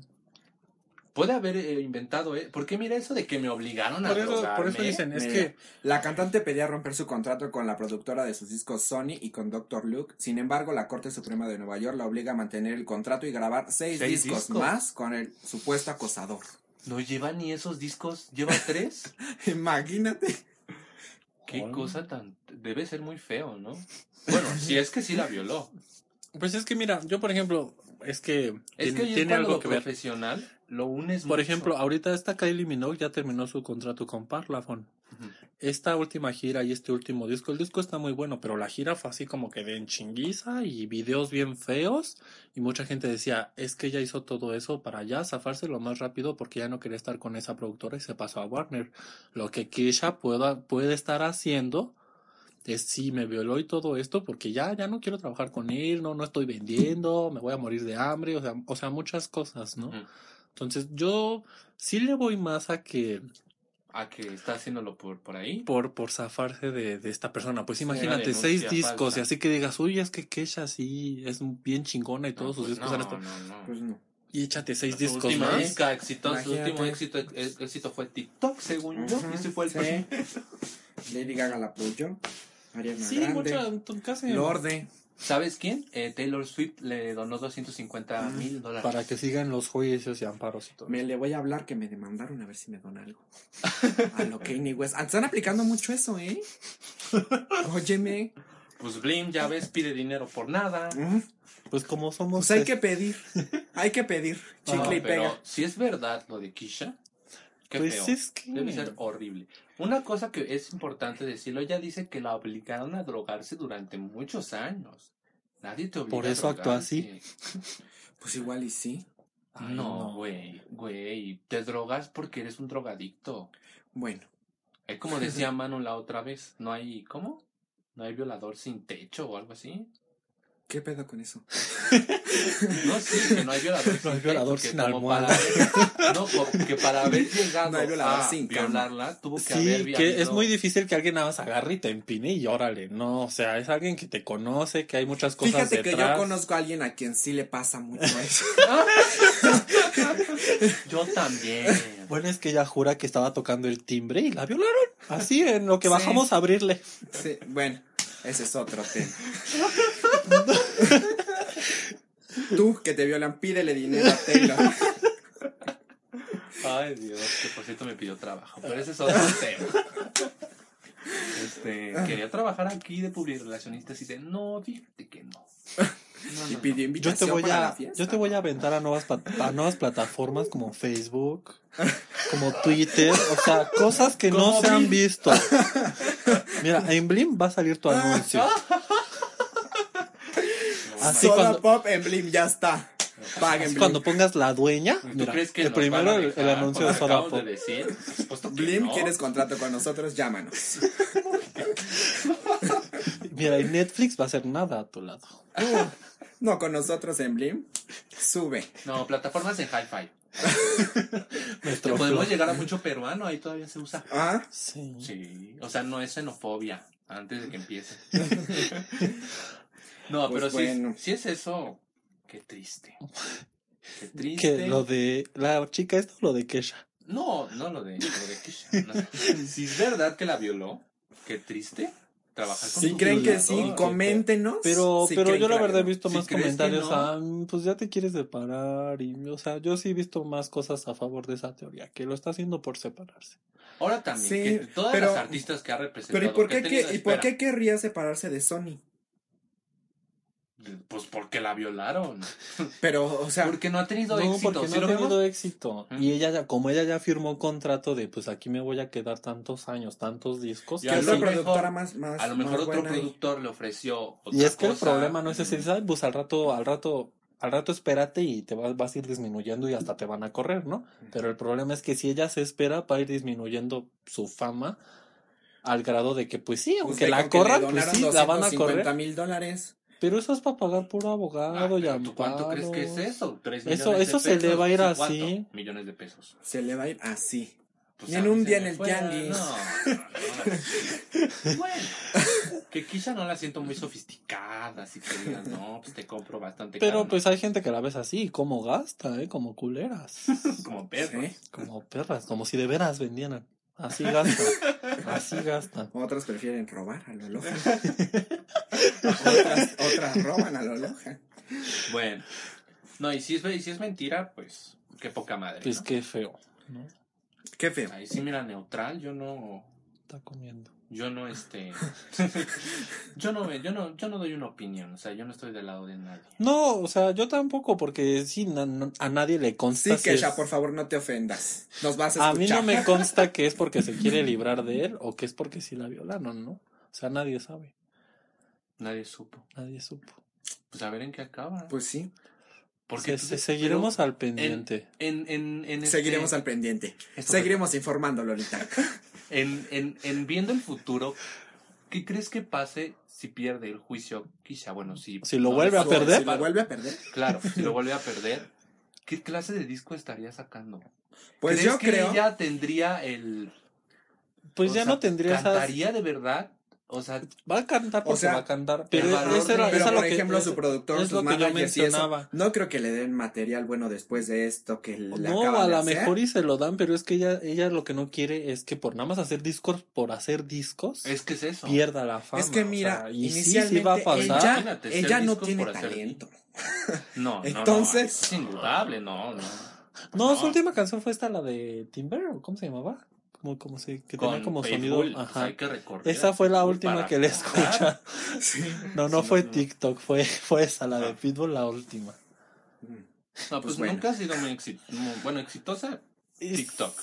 S1: Puede haber eh, inventado, ¿eh? Porque mira eso de que me obligaron a
S3: Por eso, por eso
S1: drogarme.
S3: dicen, es
S2: Mira,
S3: que...
S2: La cantante pedía romper su contrato con la productora de sus discos Sony y con Dr. Luke. Sin embargo, la Corte Suprema de Nueva York la obliga a mantener el contrato y grabar seis,
S1: Seis
S2: discos,
S1: discos.
S2: más con el supuesto acosador.
S1: No lleva ni esos discos, lleva tres.
S2: Imagínate.
S1: Qué cosa tan. Debe ser muy feo, ¿no? Bueno, si es que sí la violó.
S3: Pues es que mira, yo por ejemplo, es que
S1: Es
S3: tiene,
S1: que
S3: algo
S1: lo
S3: que ver.
S1: profesional lo unes
S3: Por
S1: mucho.
S3: ejemplo, ahorita esta Kylie Minogue ya terminó su contrato con Parlophone. Esta última gira y este último disco, el disco está muy bueno, pero la gira fue así como que de en chinguiza y videos bien feos. Y mucha gente decía, es que ella hizo todo eso para ya zafarse lo más rápido porque ya no quería estar con esa productora y se pasó a Warner. Lo que Keisha pueda, puede estar haciendo es sí, me violó y todo esto porque ya, ya no quiero trabajar con él, no, no estoy vendiendo, me voy a morir de hambre, o sea, o sea, muchas cosas, ¿no? Entonces yo sí le voy más a que
S1: a que está haciéndolo por, por ahí.
S3: por, por zafarse de, de esta persona. Pues imagínate, seis discos
S1: falsa.
S3: y así que digas, uy, es que Kesha sí es bien chingona y
S1: No,
S3: todos sus
S1: pues
S3: discos
S1: no,
S3: han estado-
S1: no, no.
S2: Pues no.
S3: Y échate seis
S1: Su
S3: discos
S1: última
S3: más.
S1: su último éxito, éxito fue TikTok, según yo. Y ese fue el
S2: sí. Lady Gaga la apoyó. Ariana
S3: Sí,
S2: Grande.
S3: mucha, casi
S2: Lorde.
S1: ¿Sabes quién? Eh, Taylor Swift le donó 250 mil dólares.
S3: para que sigan los juicios y amparos y todo.
S2: Me le voy a hablar que me demandaron a ver si me dona algo. A lo Kanye West. Ah, Están aplicando mucho eso, ¿eh? Óyeme.
S1: Pues Blim, ya ves, pide dinero por nada.
S2: Mm,
S3: Pues como somos...
S2: Pues hay que pedir. Hay que pedir. Chicle
S1: No,
S2: y
S1: pero
S2: pega.
S1: si es verdad lo de Kisha, qué
S3: Pues
S1: feo.
S3: es que...
S1: Debe ser horrible. Una cosa que es importante decirlo, ella dice que la obligaron a drogarse durante muchos años. Nadie te obliga
S3: Por
S1: a
S3: eso actúa
S1: drogarte.
S2: Pues igual y sí.
S3: Ay,
S1: No, güey, güey. Te drogas porque eres un drogadicto.
S2: Bueno.
S1: Es como decía Manu la otra vez, no hay, ¿cómo? No hay violador sin techo o algo así.
S2: ¿Qué pedo con eso?
S1: No, sí, que no hay violador sin
S3: No hay violador sin almohada.
S1: para- no, como que para haber llegado
S2: No
S1: a
S2: sin cama.
S1: violarla, tuvo que haber
S3: Sí, que es muy difícil que alguien nada más agarre y te empine y órale, no, o sea, es alguien que te conoce, que hay muchas cosas
S2: Fíjate que yo
S3: detrás.
S2: conozco a alguien a quien sí le pasa mucho eso.
S1: Yo también.
S3: Bueno, es que ella jura que estaba tocando el timbre y la violaron. Así, en lo que
S2: Sí.
S3: bajamos a abrirle.
S2: Sí, bueno, ese es otro tema. Tú que te violan, pídele dinero a Taylor.
S1: Ay, Dios, que por cierto me pidió trabajo, pero ese es otro tema. Este, quería trabajar aquí de publirelacionista y de, no, fíjate que no. No,
S2: Y pidió
S1: no.
S3: Yo
S2: invitación
S3: te voy
S2: para la
S3: a,
S2: fiesta.
S3: yo te voy a aventar a nuevas, a nuevas plataformas como Facebook, como Twitter, o sea, cosas que no se han visto. Mira, en Blim va a salir tu anuncio. Así
S2: Soda
S3: cuando-
S2: Pop en Blim, ya está. Paguen Blim.
S3: Cuando pongas la dueña,
S1: ¿Tú
S3: mira,
S1: crees que
S3: el
S1: nos
S3: primero
S1: van a
S3: el, el
S1: dejar
S3: anuncio de Soda Pop.
S1: de decir? Que
S2: Blim,
S1: no.
S2: ¿quieres contrato con nosotros? Llámanos.
S3: Mira, y Netflix va a hacer nada a tu lado.
S2: No, con nosotros en Blim. Sube.
S1: No, plataformas en hi-fi. Podemos llegar a mucho peruano, ahí todavía se usa.
S2: Ah,
S3: Sí.
S1: Sí, o sea, no es xenofobia antes de que empiece. no,
S2: Pues
S1: pero
S2: bueno.
S1: si, si es eso, qué triste. Qué triste.
S3: Que lo de la chica esto o lo de Kesha.
S1: No, no lo de, lo de Kesha, no. Si es verdad que la violó, qué triste trabajar con
S2: si creen que sí, coméntenos.
S3: Pero,
S2: Si
S3: pero yo la verdad he visto
S1: Si
S3: más comentarios
S1: no.
S3: a, "Mm, pues ya te quieres separar y, o sea, yo sí he visto más cosas a favor de esa teoría, que lo está haciendo por separarse.
S1: Ahora también,
S2: Sí,
S1: que todas
S2: pero-
S1: las artistas que ha representado.
S2: Pero ¿y por qué, ¿y por qué querría separarse de Sony?
S1: Pues porque la violaron.
S2: Pero, o sea,
S1: Porque no ha tenido
S3: No,
S1: éxito.
S3: porque
S1: ¿sí
S3: no ha tenido éxito. Y ella ya, como ella ya firmó un contrato de, pues aquí me voy a quedar tantos años, tantos discos.
S1: Y
S2: ¿qué
S1: a lo mejor-
S2: productora más, más
S1: A lo mejor
S2: más
S1: otro productor le ofreció otra
S3: Y es que el problema no es ese, ¿sabes? Pues al rato, al rato, al rato espérate y te vas, vas a ir disminuyendo y hasta te van a correr, ¿no? Pero el problema es que si ella se espera va a ir disminuyendo su fama al grado de que, pues sí,
S2: Pues
S3: aunque la corran, pues sí, la van a
S2: 250
S3: correr.
S2: mil dólares.
S3: Pero eso es para pagar puro
S1: Ah,
S3: abogado y
S1: pero ¿tú ¿Cuánto crees que es eso? ¿Tres
S3: Eso-
S1: millones de
S3: eso se le va a ir
S1: Sí,
S3: así.
S1: ¿cuánto? Millones de pesos.
S2: Se le va a ir así.
S1: Pues
S2: Y en un día en el tianguis.
S1: No, no. bueno, que quizá no la siento muy sofisticada, así que digas, no, pues te compro bastante
S3: Pero
S1: caro,
S3: pues hay gente que la ves así, como gasta, ¿eh? Como culeras.
S1: como perro.
S2: Sí.
S3: Como perras, como si de veras vendieran. Así gastan. Así gastan.
S2: Otras prefieren robar a lo loja. otras, otras roban a lo loja.
S1: Bueno, no, y si es, y si es mentira, pues qué poca madre.
S3: Pues
S1: ¿no?
S3: qué feo. ¿no?
S2: Qué feo.
S1: Ahí sí, mira, neutral, yo no,
S3: Está comiendo.
S1: Yo no, este, yo no, yo no, yo no doy una opinión, o sea, yo no estoy del lado de nadie.
S3: No, o sea, yo tampoco, porque sí, na- na- a nadie le consta.
S2: Sí, Kesha,
S3: es-
S2: por favor, no te ofendas. Nos vas a
S3: A mí
S2: escuchar.
S3: no me consta que es porque se quiere librar de él o que es porque sí la violaron, ¿no? O sea, nadie sabe.
S1: Nadie supo.
S3: Nadie supo.
S1: Pues a ver en qué acaba.
S2: Pues sí,
S1: Porque
S3: seguiremos
S1: pero
S3: al pendiente.
S1: En, en, en este-
S2: seguiremos al pendiente. Seguiremos informando, Lolita.
S1: En, en, en viendo el futuro, ¿qué crees que pase si pierde el juicio? Quizá, bueno, si...
S3: Si lo
S1: no
S3: vuelve a perder.
S2: Si lo vuelve a perder.
S1: Claro, si lo vuelve a perder, ¿qué clase de disco estaría sacando?
S2: Pues
S1: ¿Crees
S2: yo
S1: que
S2: creo.
S1: ella tendría el,
S3: Pues
S1: O
S3: ya
S1: sea,
S3: no tendría esas...
S1: ¿Cantaría de verdad? O sea,
S3: Va a cantar porque
S2: sea,
S3: va a cantar. Pero,
S1: valor
S3: ese era,
S2: Pero,
S3: esa
S2: por
S3: lo que-
S2: ejemplo,
S3: es-
S2: su productor,
S3: es
S2: sus
S3: lo que yo mencionaba.
S2: no creo que le den material bueno después de esto que le
S3: No,
S2: acaban
S3: a lo mejor y se lo dan, pero es que ella, ella lo que no quiere es que por nada más hacer discos, por hacer discos,
S1: es que es eso.
S3: pierda la fama.
S2: Es que
S3: o
S2: mira,
S3: sea, y sí,
S2: inicialmente
S3: sí va a pasar.
S2: ella, ella no tiene talento.
S1: No, no,
S2: Entonces-
S1: no, es indudable, no, no.
S3: No, su
S1: No.
S3: última canción fue esta, la de Timber, ¿o ¿cómo se llamaba? Como, como se, que tenía como sonido. Ajá.
S1: hay que recorrer
S3: Esa fue la última
S1: para
S3: que le escucha. No, no
S1: Sí,
S3: fue
S1: no.
S3: TikTok, fue, fue esa, la de. Pitbull, la última.
S1: No, pues,
S2: Pues bueno.
S1: nunca ha sido muy, exi- muy- bueno, exitosa TikTok.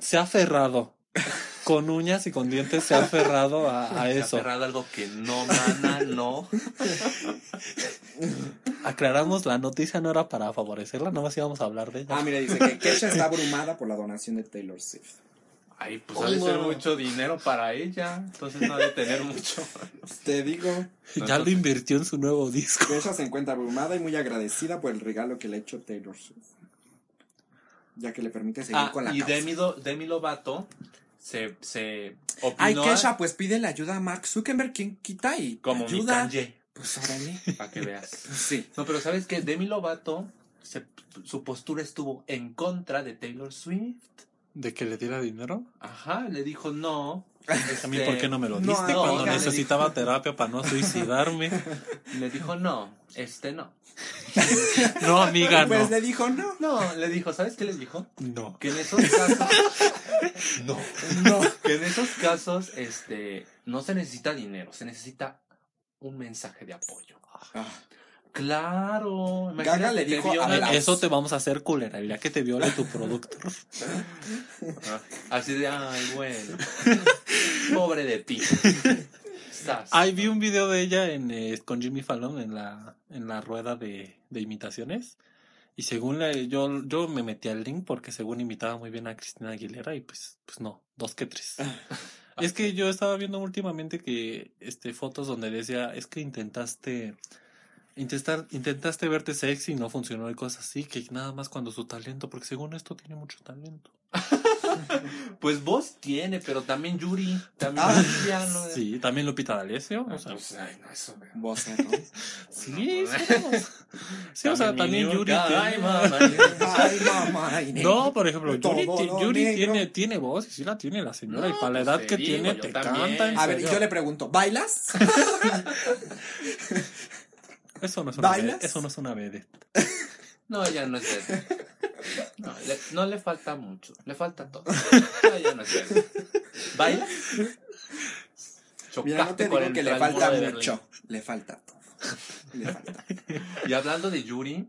S3: Se ha aferrado. Con uñas y con dientes se ha aferrado a, a
S1: Se ha
S3: eso.
S1: aferrado a algo que no, mana, no.
S3: Aclaramos, la noticia no era para favorecerla, nada más íbamos a hablar de ella.
S2: Ah, mira, dice que Kesha está abrumada por la donación de Taylor Swift.
S1: Ay, pues ha de ser mucho dinero para ella, entonces no ha de tener mucho.
S2: Te digo,
S3: ya lo invirtió en su nuevo disco.
S2: Kesha se encuentra abrumada y muy agradecida por el regalo que le ha hecho Taylor Swift. Ya que le permite seguir
S1: Ah,
S2: con la
S1: y
S2: causa.
S1: Demi, Demi Lovato se, se opinó
S2: Ay, Kesha, pues pide la ayuda a Mark Zuckerberg, ¿quién quita? Y
S1: como mi
S2: ayuda.
S1: Kanye,
S2: Pues órale.
S1: para que veas.
S2: Sí.
S1: No, pero ¿sabes qué? Demi Lovato, se- su postura estuvo en contra de Taylor Swift.
S3: ¿De que le diera dinero?
S1: Ajá, le dijo no.
S3: A mí,
S1: Este,
S3: ¿por qué no me lo
S2: no,
S3: diste
S2: no,
S3: cuando necesitaba terapia para no suicidarme?
S1: Le dijo no, este no.
S3: No, amiga,
S2: Pues
S3: no.
S2: le dijo no.
S1: No, le dijo, ¿sabes qué le dijo?
S3: No.
S1: Que en esos casos,
S3: No.
S2: No.
S1: que en esos casos, este, no se necesita dinero, se necesita un mensaje de apoyo.
S2: Ah,
S1: Claro,
S2: Gaga
S1: imagínate
S2: le
S1: que
S2: dijo a
S3: Eso te vamos a hacer culera, día que te viole tu productor.
S1: Ah, Así de, ay, bueno. Pobre de ti.
S3: Ahí vi un video de ella en, eh, con Jimmy Fallon en la, en la rueda de, de imitaciones. Y según la, yo, yo me metí al link porque según imitaba muy bien a Cristina Aguilera y pues, pues no, dos que tres. Es que yo estaba viendo últimamente que este fotos donde decía, es que intentaste intentar, intentaste verte sexy y no funcionó y cosas así, que nada más cuando su talento, porque según esto tiene mucho talento.
S1: Pues vos tiene, pero también Yuri, también
S2: Ah.
S3: Sí, también Lupita D'Alessio,
S1: Ah,
S3: o sea,
S1: pues, ay, no, eso.
S2: Vos, ¿no?
S3: sí, sí, no. Sí, o sea, también Yuri
S1: Ay,
S3: tiene...
S1: mamá.
S2: Ay, mamá. ay,
S3: No, por ejemplo, Yuri, Yuri tiene, tiene voz y sí la tiene la señora.
S1: No,
S3: y para la
S1: pues
S3: edad que
S1: digo,
S3: tiene, te
S1: también.
S3: canta.
S2: A ver, yo le pregunto, ¿bailas?
S3: Eso no es una
S2: ¿Bailas?
S3: vedette, Eso no es una vedette.
S1: No, ya no es verde. No le, no le falta mucho, le falta todo. No, ya no es verde. ¿Baila?
S2: Mira, no te digo
S1: el
S2: que le falta mucho. Le falta todo. Le falta.
S1: Y hablando de Yuri,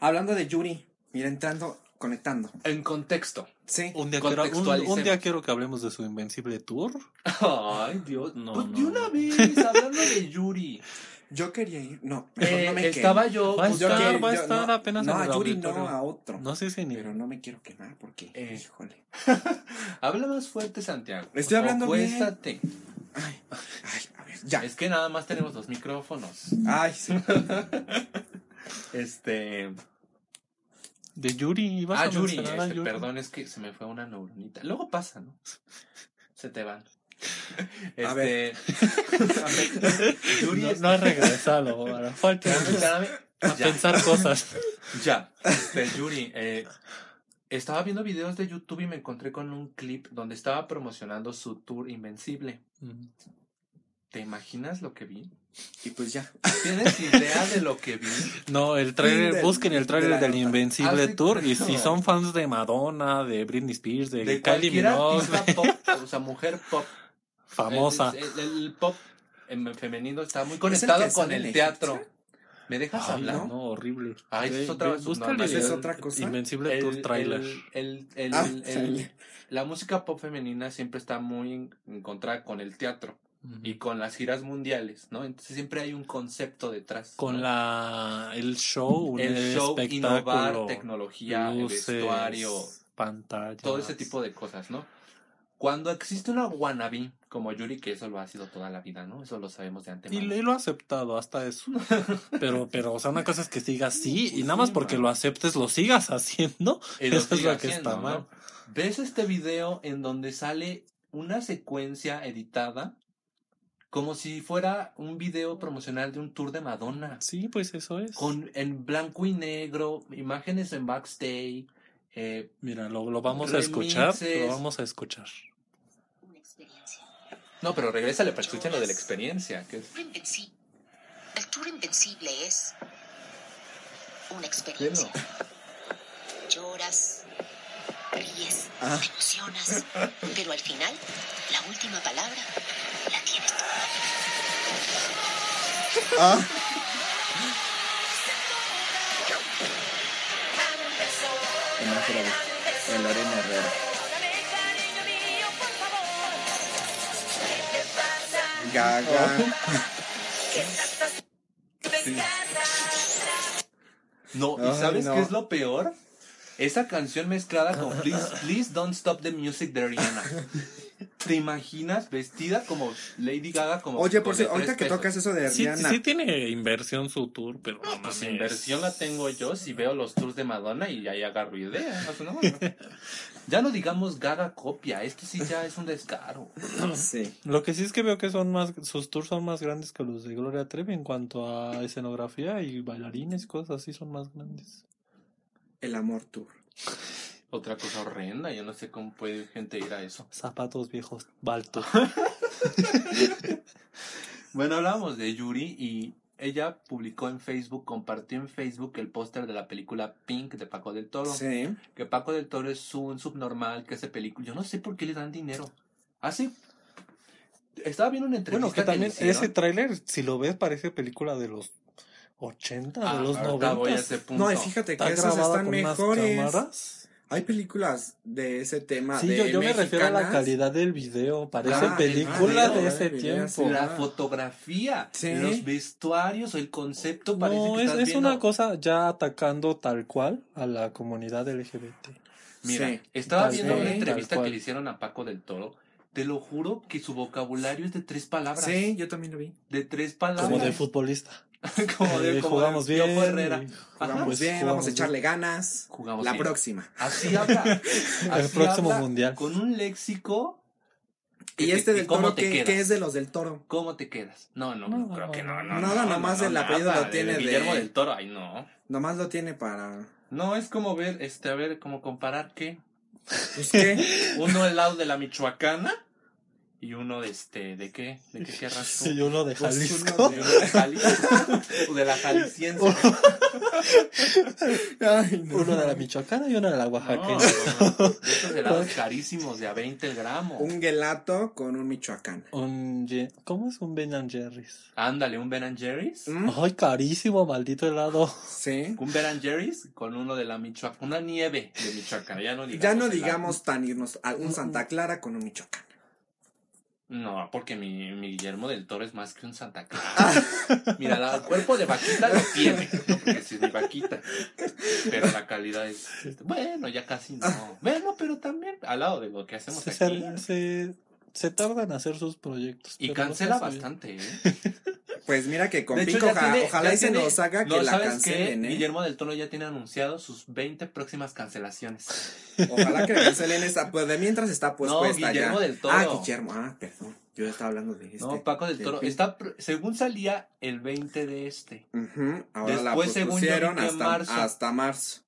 S2: Hablando de Yuri, mira, entrando, conectando.
S1: en contexto.
S2: Sí.
S3: Un día, quiero, un, día quiero que hablemos de su Invencible Tour.
S1: Ay, Dios.
S3: No,
S1: pues
S3: no,
S1: de una
S3: no.
S1: vez, hablando de Yuri.
S2: Yo quería ir. No, mejor
S1: Eh,
S2: no me
S1: estaba
S2: quemo.
S1: yo.
S3: Va a
S2: Yo
S3: estar,
S2: quiero-
S3: va a
S2: yo-
S3: estar
S2: no,
S3: apenas
S2: No,
S3: en
S2: a Yuri no, a otro.
S3: No sé si ni.
S2: Pero no me quiero quemar porque,
S1: Eh.
S2: híjole.
S1: Habla más fuerte, Santiago.
S2: Estoy hablando bien.
S1: Acuéstate.
S2: Ay, ay, a ver, ya.
S1: Es que nada más tenemos los micrófonos.
S2: Ay, sí.
S1: Este.
S3: De Yuri. ¿Ibas
S1: Ah,
S3: a
S1: Yuri,
S3: mencionar a
S1: este,
S3: Yuri?
S1: perdón, es que se me fue una neuronita. Luego pasa, ¿no? Se te van. Este,
S2: A ver.
S1: Yuri
S3: No,
S1: es-
S3: no ha regresado. ahora Falta a
S1: ya,
S3: pensar cosas.
S1: ya. Este, Yuri, eh, estaba viendo videos de YouTube y me encontré con un clip donde estaba promocionando su tour Invencible.
S3: Mm.
S1: ¿Te imaginas lo que vi?
S2: Y pues ya.
S1: ¿Tienes idea de lo que vi?
S3: No, el trailer,
S2: del-
S3: busquen el trailer del
S2: nota.
S3: Invencible
S1: Hace-
S3: Tour y si son fans de Madonna, de Britney Spears, de,
S1: De
S3: Kylie Minogue,
S1: pop, o sea, mujer pop.
S3: Famosa.
S1: El, el- el pop em, femenino está muy
S2: ¿Es el
S1: conectado con el teatro.
S2: Egipcia?
S1: ¿Me dejas
S3: Ay,
S1: hablar?
S3: no, horrible.
S1: Ay, es otra
S3: ve- búscale
S1: subnormal.
S2: ¿Es
S3: el
S2: otra cosa?
S3: Invencible Tour trailer.
S1: el- el-
S2: Ah,
S1: el- la música pop femenina siempre está muy en- encontrada con el teatro y con las giras mundiales, ¿no? Entonces siempre hay un concepto detrás.
S3: con
S1: ¿no?
S3: la el show, un
S1: el show,
S3: espectáculo,
S1: innovar, tecnología, el
S3: luces,
S1: vestuario,
S3: pantalla,
S1: todo ese tipo de cosas, ¿no? Cuando existe una wannabe como Yuri, que eso lo ha sido toda la vida, ¿no? Eso lo sabemos de
S3: Y,
S1: antemano.
S3: lo- y lo ha aceptado hasta eso. pero, pero, o sea, una cosa es que sigas así y nada más porque lo aceptes, lo sigas haciendo.
S1: Y lo
S3: Eso es lo que
S1: haciendo,
S3: está mal.
S1: ¿no? ¿Ves este video en donde sale una secuencia editada como si fuera un video promocional de un tour de Madonna.
S3: Sí, pues eso es.
S1: Con en blanco y negro, imágenes en backstage. eh,
S3: Mira, lo, lo vamos a escuchar. Lo vamos a escuchar.
S1: No, pero regrésale para escuchen lo de la experiencia. Que es-
S4: El Tour Invencible es una experiencia. Lloras, ríes,
S2: Ah.
S4: te emocionas, pero al final, la última palabra la tienes tú.
S2: Ah, en Lorena Herrera. Gaga.
S1: No, ¿y
S2: Ay,
S1: sabes
S2: no.
S1: qué es lo peor? Esa canción mezclada con Please, Please Don't Stop the Music de Rihanna. ¿Te imaginas vestida como Lady Gaga? Como
S2: Oye, por si, ahorita que
S1: pesos?
S2: tocas eso de
S3: Sí,
S2: Rihanna.
S3: sí tiene inversión su tour, pero no
S1: Pues
S3: mames.
S1: inversión la tengo yo si veo los tours de Madonna y ahí agarro idea. O sea, no, no. Ya no digamos Gaga copia, esto sí ya es un descaro.
S2: Sí.
S3: Lo que sí es que veo que son más, sus tours son más grandes que los de Gloria Trevi en cuanto a escenografía y bailarines y cosas así son más grandes.
S2: El Amor Tour.
S1: Otra cosa horrenda, yo no sé cómo puede gente ir a eso.
S3: Zapatos viejos, Balto.
S1: Bueno, hablamos de Yuri y ella publicó en Facebook, compartió en Facebook el póster de la película Pink de Paco del Toro.
S2: Sí.
S1: Que Paco del Toro es un subnormal que hace película. Yo no sé por qué le dan dinero. Hace. Estaba viendo una entrevista.
S3: Bueno, que también ese tráiler, si lo ves, parece película de los 80,
S1: Ah,
S3: de los
S1: ahorita voy a
S3: 90.
S1: ese punto.
S2: No, y fíjate que
S3: Está
S2: esas están
S3: con
S2: mejores. Hay películas de ese tema.
S3: Sí,
S2: de
S3: yo, yo me refiero a la calidad del video. Parece
S2: Ah,
S3: película
S1: el
S3: de ese
S2: video,
S3: tiempo.
S1: La fotografía,
S2: Sí.
S1: los vestuarios, el concepto parece
S3: No,
S1: que
S3: es,
S1: estás
S3: es
S1: viendo-
S3: una cosa ya atacando tal cual a la comunidad LGBT.
S1: Mira,
S2: Sí.
S1: estaba viendo una entrevista que le hicieron a Paco del Toro. Te lo juro que su vocabulario es de tres palabras.
S2: Sí, yo también lo vi.
S1: De tres palabras.
S3: Como de futbolista.
S1: como de,
S3: Eh,
S1: como
S3: jugamos
S1: de
S3: bien.
S1: Herrera.
S2: Jugamos
S3: pues,
S2: bien,
S3: jugamos
S2: vamos a
S3: bien.
S2: echarle ganas.
S1: Jugamos
S2: La
S1: bien.
S2: próxima.
S1: Así habla.
S3: El
S1: Así
S3: próximo
S1: habla,
S3: mundial.
S1: Con un léxico.
S2: Y
S1: que-
S2: este
S1: que-
S2: del
S1: ¿cómo
S2: toro,
S1: te
S2: ¿qué,
S1: quedas?
S2: qué es de los del toro?
S1: ¿Cómo te quedas? No, no,
S3: No,
S1: no, creo que no, no.
S2: Nada,
S1: no,
S2: nomás
S1: no,
S2: el
S1: no,
S2: apellido
S1: nada,
S2: lo tiene de-
S1: Guillermo del Toro, ay, no.
S2: Nomás lo tiene para.
S1: No, es como ver, este, a ver, como comparar qué.
S2: Pues qué.
S1: Uno al lado de la Michoacana y uno de este, ¿de qué? ¿De qué querrás tú?
S3: Y uno de
S2: Pues
S3: Jalisco.
S2: uno
S1: ¿De uno de Jalisco? ¿O de la jalisciense?
S2: Ay, no.
S3: Uno de la Michoacana y uno de la
S1: No,
S3: Oaxaqueña.
S1: de esos helados carísimos de a 20 el gramo.
S2: Un gelato con un michoacán.
S3: Un ¿Cómo es un Ben and Jerry's?
S1: Ándale, un Ben and Jerry's.
S2: ¿Mm?
S3: Ay, carísimo, maldito helado.
S2: Sí.
S1: Un Ben and Jerry's con uno de la Michoacán. Una nieve de Michoacán. Ya no digamos.
S2: Ya no
S1: helado.
S2: digamos tan irnos a un Santa Clara con un michoacán.
S1: No, porque mi, mi Guillermo del Toro es más que un Santa.
S2: Ah.
S1: Mira, el cuerpo de vaquita lo tiene, ¿no? porque sí es mi vaquita. Pero la calidad es. este, bueno, ya casi no. Bueno, pero también al lado de lo que hacemos
S3: Se,
S1: aquí.
S3: se, se, se tardan en hacer sus proyectos.
S1: Y cancela bastante, ¿eh?
S2: Pues mira que con
S1: ya
S2: oja-
S1: tiene-
S2: ojalá y se
S1: tiene-
S2: nos haga que
S1: no,
S2: la
S1: ¿sabes
S2: cancelen? ¿eh?
S1: Guillermo del Toro ya tiene anunciado sus 20 próximas cancelaciones.
S2: Ojalá que la cancelen esa. Pues de mientras está pues
S1: No,
S2: puesta
S1: Guillermo
S2: ya.
S1: del Toro.
S2: Ah, Guillermo. Ah, perdón. Yo estaba hablando de este.
S1: No, Paco del Toro. Está, según salía el 20 de este.
S2: Ujú, Ahora la
S1: Después, según yo, que en
S2: hasta
S1: marzo.
S2: hasta marzo.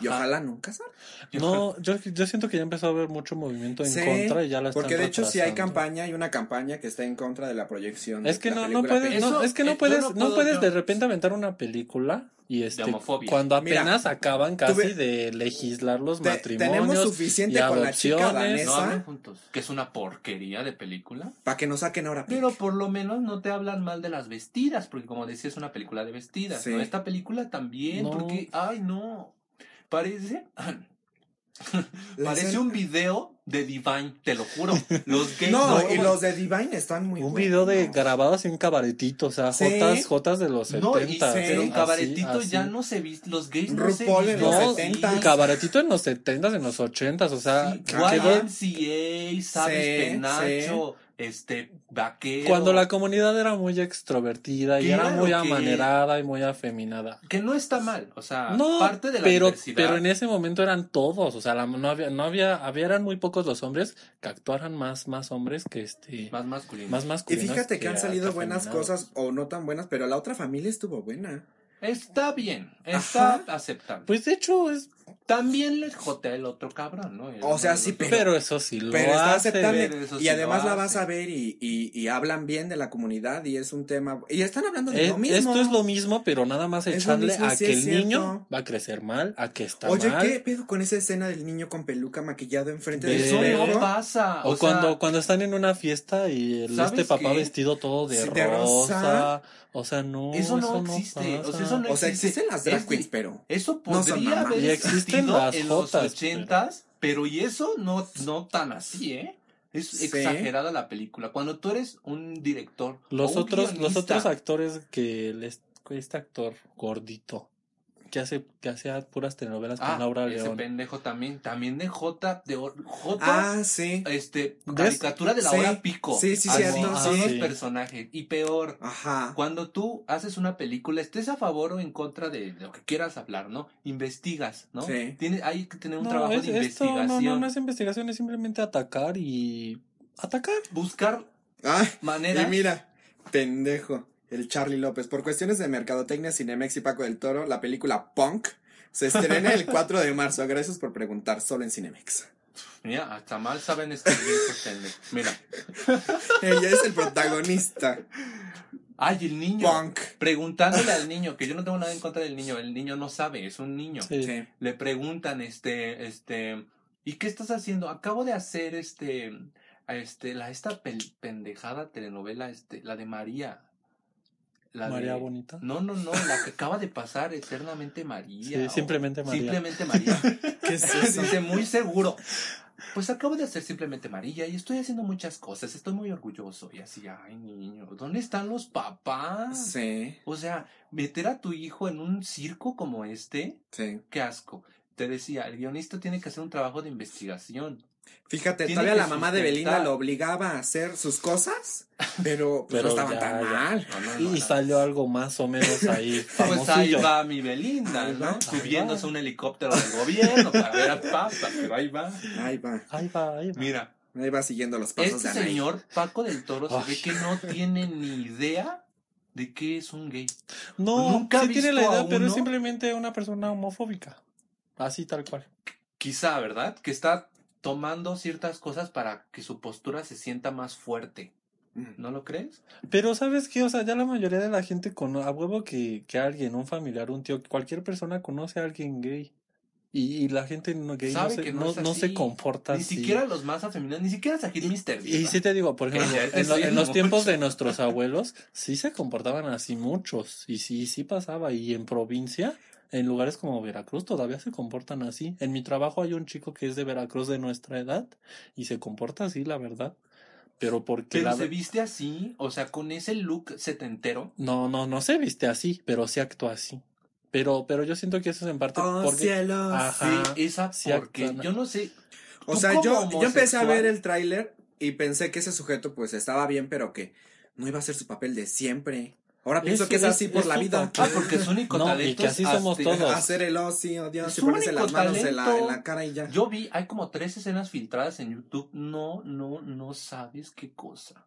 S2: Y ojalá nunca salga.
S3: No, yo, yo siento que ya empezó a haber mucho movimiento en
S2: Sí,
S3: contra y ya la están
S2: Porque de hecho sí hay campaña, hay una campaña que está en contra de la proyección.
S3: Es
S2: de
S3: que
S2: la
S3: no, no
S2: película
S3: puedes, no, es que no
S1: eh,
S3: puedes,
S1: no
S3: no, puedes
S1: yo-
S3: de repente aventar una película y este
S1: homofobia.
S3: cuando
S2: Mira,
S3: apenas acaban casi
S2: tuve-
S3: de legislar los
S2: Te-
S3: matrimonios.
S2: tenemos
S3: y
S2: suficiente con la chica danesa.
S1: No juntos. Que es una porquería de película.
S2: Para que nos saquen ahora.
S1: Pero por lo menos no te hablan mal de las vestidas, porque como decía, es una película de vestidas.
S2: Sí.
S1: ¿no? Esta película también,
S3: No.
S1: porque, ay, no. Parece. Parece un video de Divine, te lo juro. Los gays.
S2: No, y
S1: como-
S2: los de Divine están muy
S3: Un
S2: buenos.
S3: video de grabado así un cabaretito, o sea,
S2: Sí.
S3: jotas, jotas de los
S1: No, y-
S3: 70.
S1: pero en
S2: sí,
S1: cabaretito ya no se viste. Los gays no se
S2: RuPaul en
S1: visten
S2: los
S3: No,
S1: así.
S2: 70s.
S3: cabaretito en los 70s, en los 80s, o sea,
S1: Sí,
S3: ¿qué
S2: Ajá.
S3: va-
S1: YMCA, Sabes
S2: Sí,
S1: Penacho, este, vaquero.
S3: Cuando la comunidad era muy extrovertida y era muy
S1: que-
S3: amanerada y muy afeminada.
S1: Que no está mal, o sea,
S3: No,
S1: parte de la
S3: pero,
S1: diversidad.
S3: pero en ese momento eran todos, o sea, la- no había, no había, había, eran muy pocos los hombres que actuaran más, más hombres que este,
S1: Más masculino.
S3: más
S2: Y
S3: masculinos.
S2: fíjate que han salido buenas cosas o no tan buenas, pero la otra familia estuvo buena.
S1: Está bien, está
S2: Ajá.
S1: aceptable.
S3: Pues de hecho es,
S1: También les jotea el otro cabrón, ¿no? El-
S2: O sea, sí,
S1: otro-
S3: pero eso sí lo
S2: Pero está
S3: hace.
S2: aceptable.
S1: pero eso
S2: y
S1: sí
S2: además la vas a ver y, y, y hablan bien de la comunidad y es un tema. Y están hablando de
S3: Eh,
S2: lo mismo.
S3: Esto es lo mismo, pero nada más echarle
S2: mismo,
S3: a
S2: sí
S3: que el niño va a crecer mal, a que está
S2: Oye,
S3: mal.
S2: ¿qué pedo con esa escena del niño con peluca maquillado enfrente
S3: De-
S2: del
S1: Eso no pasa.
S3: O,
S1: O, sea,
S3: cuando, cuando están en una fiesta y el,
S1: ¿Sabes
S3: este papá
S1: qué?
S3: vestido todo de,
S2: de
S3: rosa.
S2: rosa.
S3: O sea, no.
S1: Eso no existe, o sea, eso no
S2: O sea,
S1: existe.
S2: existen las drag
S1: de-
S2: queens, pero.
S1: Eso
S2: No
S1: podría
S2: mamás.
S1: haber
S3: Y
S1: en los ochentas, pero y eso no, no tan así, ¿eh? Es
S2: Sí.
S1: exagerada la película. Cuando tú eres un director,
S3: Los
S1: o un
S3: otros, los otros actores que les, este actor gordito que hace, que hacía puras telenovelas con
S1: Ah,
S3: Laura
S1: ese
S3: León.
S1: pendejo también, también de J, de J,
S2: Ah, sí.
S1: este, caricatura de la
S2: Sí.
S1: hora pico.
S2: Sí, sí,
S1: Así
S2: cierto,
S1: son
S3: sí.
S1: los personajes. Y peor,
S2: Ajá.
S1: cuando tú haces una película, estés a favor o en contra de lo que quieras hablar, ¿no? Investigas, ¿no?
S2: Sí.
S1: Tiene, hay que tener un
S3: No,
S1: trabajo
S3: es-
S1: de
S3: esto no,
S1: investigación.
S3: no, no es investigación, es simplemente atacar y atacar.
S1: Buscar
S2: Ay,
S1: maneras.
S2: y mira, pendejo. El Charlie López. Por cuestiones de mercadotecnia, Cinemex y Paco del Toro, la película Punk se estrena el 4 de marzo. Gracias por preguntar, solo en Cinemex.
S1: Mira, hasta mal saben escribir pendejos. Mira.
S2: Ella es el protagonista.
S1: Ay, el niño.
S2: Punk.
S1: Preguntándole al niño, que yo no tengo nada en contra del niño, el niño no sabe, es un niño.
S3: Sí.
S2: Sí.
S1: Le preguntan, este, este, ¿y qué estás haciendo? Acabo de hacer, este, a este, la, esta pel- pendejada telenovela, este, la de María. La
S3: María
S1: de-
S3: Bonita.
S1: No, no, no, la que acaba de pasar, Eternamente María.
S3: Sí, Simplemente María.
S1: Simplemente María.
S2: ¿Qué es eso?
S1: Dice, muy seguro. Pues acabo de hacer simplemente María y estoy haciendo muchas cosas, estoy muy orgulloso. Y así, ay niño, ¿dónde están los papás?
S2: Sí,
S1: O sea, meter a tu hijo en un circo como este,
S2: sí.
S1: qué asco. Te decía, el guionista tiene que hacer un trabajo de investigación.
S2: Fíjate,
S1: Tiene
S2: todavía la mamá de Belinda lo obligaba a hacer sus cosas, pero, pues,
S3: Pero
S2: no estaban
S3: ya,
S2: tan
S3: ya.
S2: mal.
S1: No, no, no,
S3: Y
S1: no.
S3: salió algo más o menos ahí
S1: Pues ahí va mi Belinda,
S2: Ahí
S1: ¿no?
S2: va,
S1: Subiéndose
S3: va.
S1: a un helicóptero del gobierno para ver a Papa, pero ahí va.
S2: Ahí va,
S3: Ahí va, ahí va.
S1: Mira,
S2: ahí va siguiendo los pasos
S1: este
S2: de Anaí.
S1: señor, Paco del Toro, se ve que no tiene ni idea de qué es un gay.
S3: No,
S1: Nunca
S3: sí
S1: he
S3: tiene la idea, pero es simplemente una persona homofóbica. Así tal cual.
S1: Quizá, ¿verdad? Que está tomando ciertas cosas para que su postura se sienta más fuerte. ¿No lo crees?
S3: Pero ¿sabes qué? O sea, ya la mayoría de la gente conoce, a huevo que, que alguien, un familiar, un tío, cualquier persona conoce a alguien gay. Y, y la gente no gay no
S1: Sabe
S3: se,
S1: que no
S3: no,
S1: es
S3: no se
S1: así.
S3: comporta
S1: Ni
S3: así.
S1: siquiera los más afeminados, ni siquiera Sajid Mister.
S3: Y sí te digo, por ejemplo, en, lo-
S1: estoy
S3: en los
S1: mucho.
S3: tiempos de nuestros abuelos, sí se comportaban así muchos. Y sí, sí pasaba. Y en provincia, en lugares como Veracruz, todavía se comportan así. En mi trabajo hay un chico que es de Veracruz de nuestra edad y se comporta así, la verdad. Pero porque
S1: Pero
S3: la
S1: se viste así, o sea, con ese look setentero.
S3: No, no, no se viste así, pero sí actúa así. Pero, pero yo siento que eso es en parte
S2: Oh,
S3: porque...
S2: cielos.
S3: Ajá.
S1: Sí, esa
S3: sí
S1: porque
S3: actúan.
S1: yo no sé.
S2: O sea, yo, yo empecé a ver el tráiler y pensé que ese sujeto pues estaba bien, pero que no iba a ser su papel de siempre. Ahora pienso
S3: Es-
S2: que es,
S3: es-
S2: así por
S3: es
S2: la vida.
S1: Ah, porque su único
S3: No, y
S1: talento
S3: que
S1: es
S3: así somos
S1: hacer-
S3: todos.
S2: Hacer el ocio, Dios, y ponerse las manos en la,
S1: talento.
S2: en la cara y ya.
S1: Yo vi, hay como tres escenas filtradas en YouTube. No, no, no sabes qué cosa.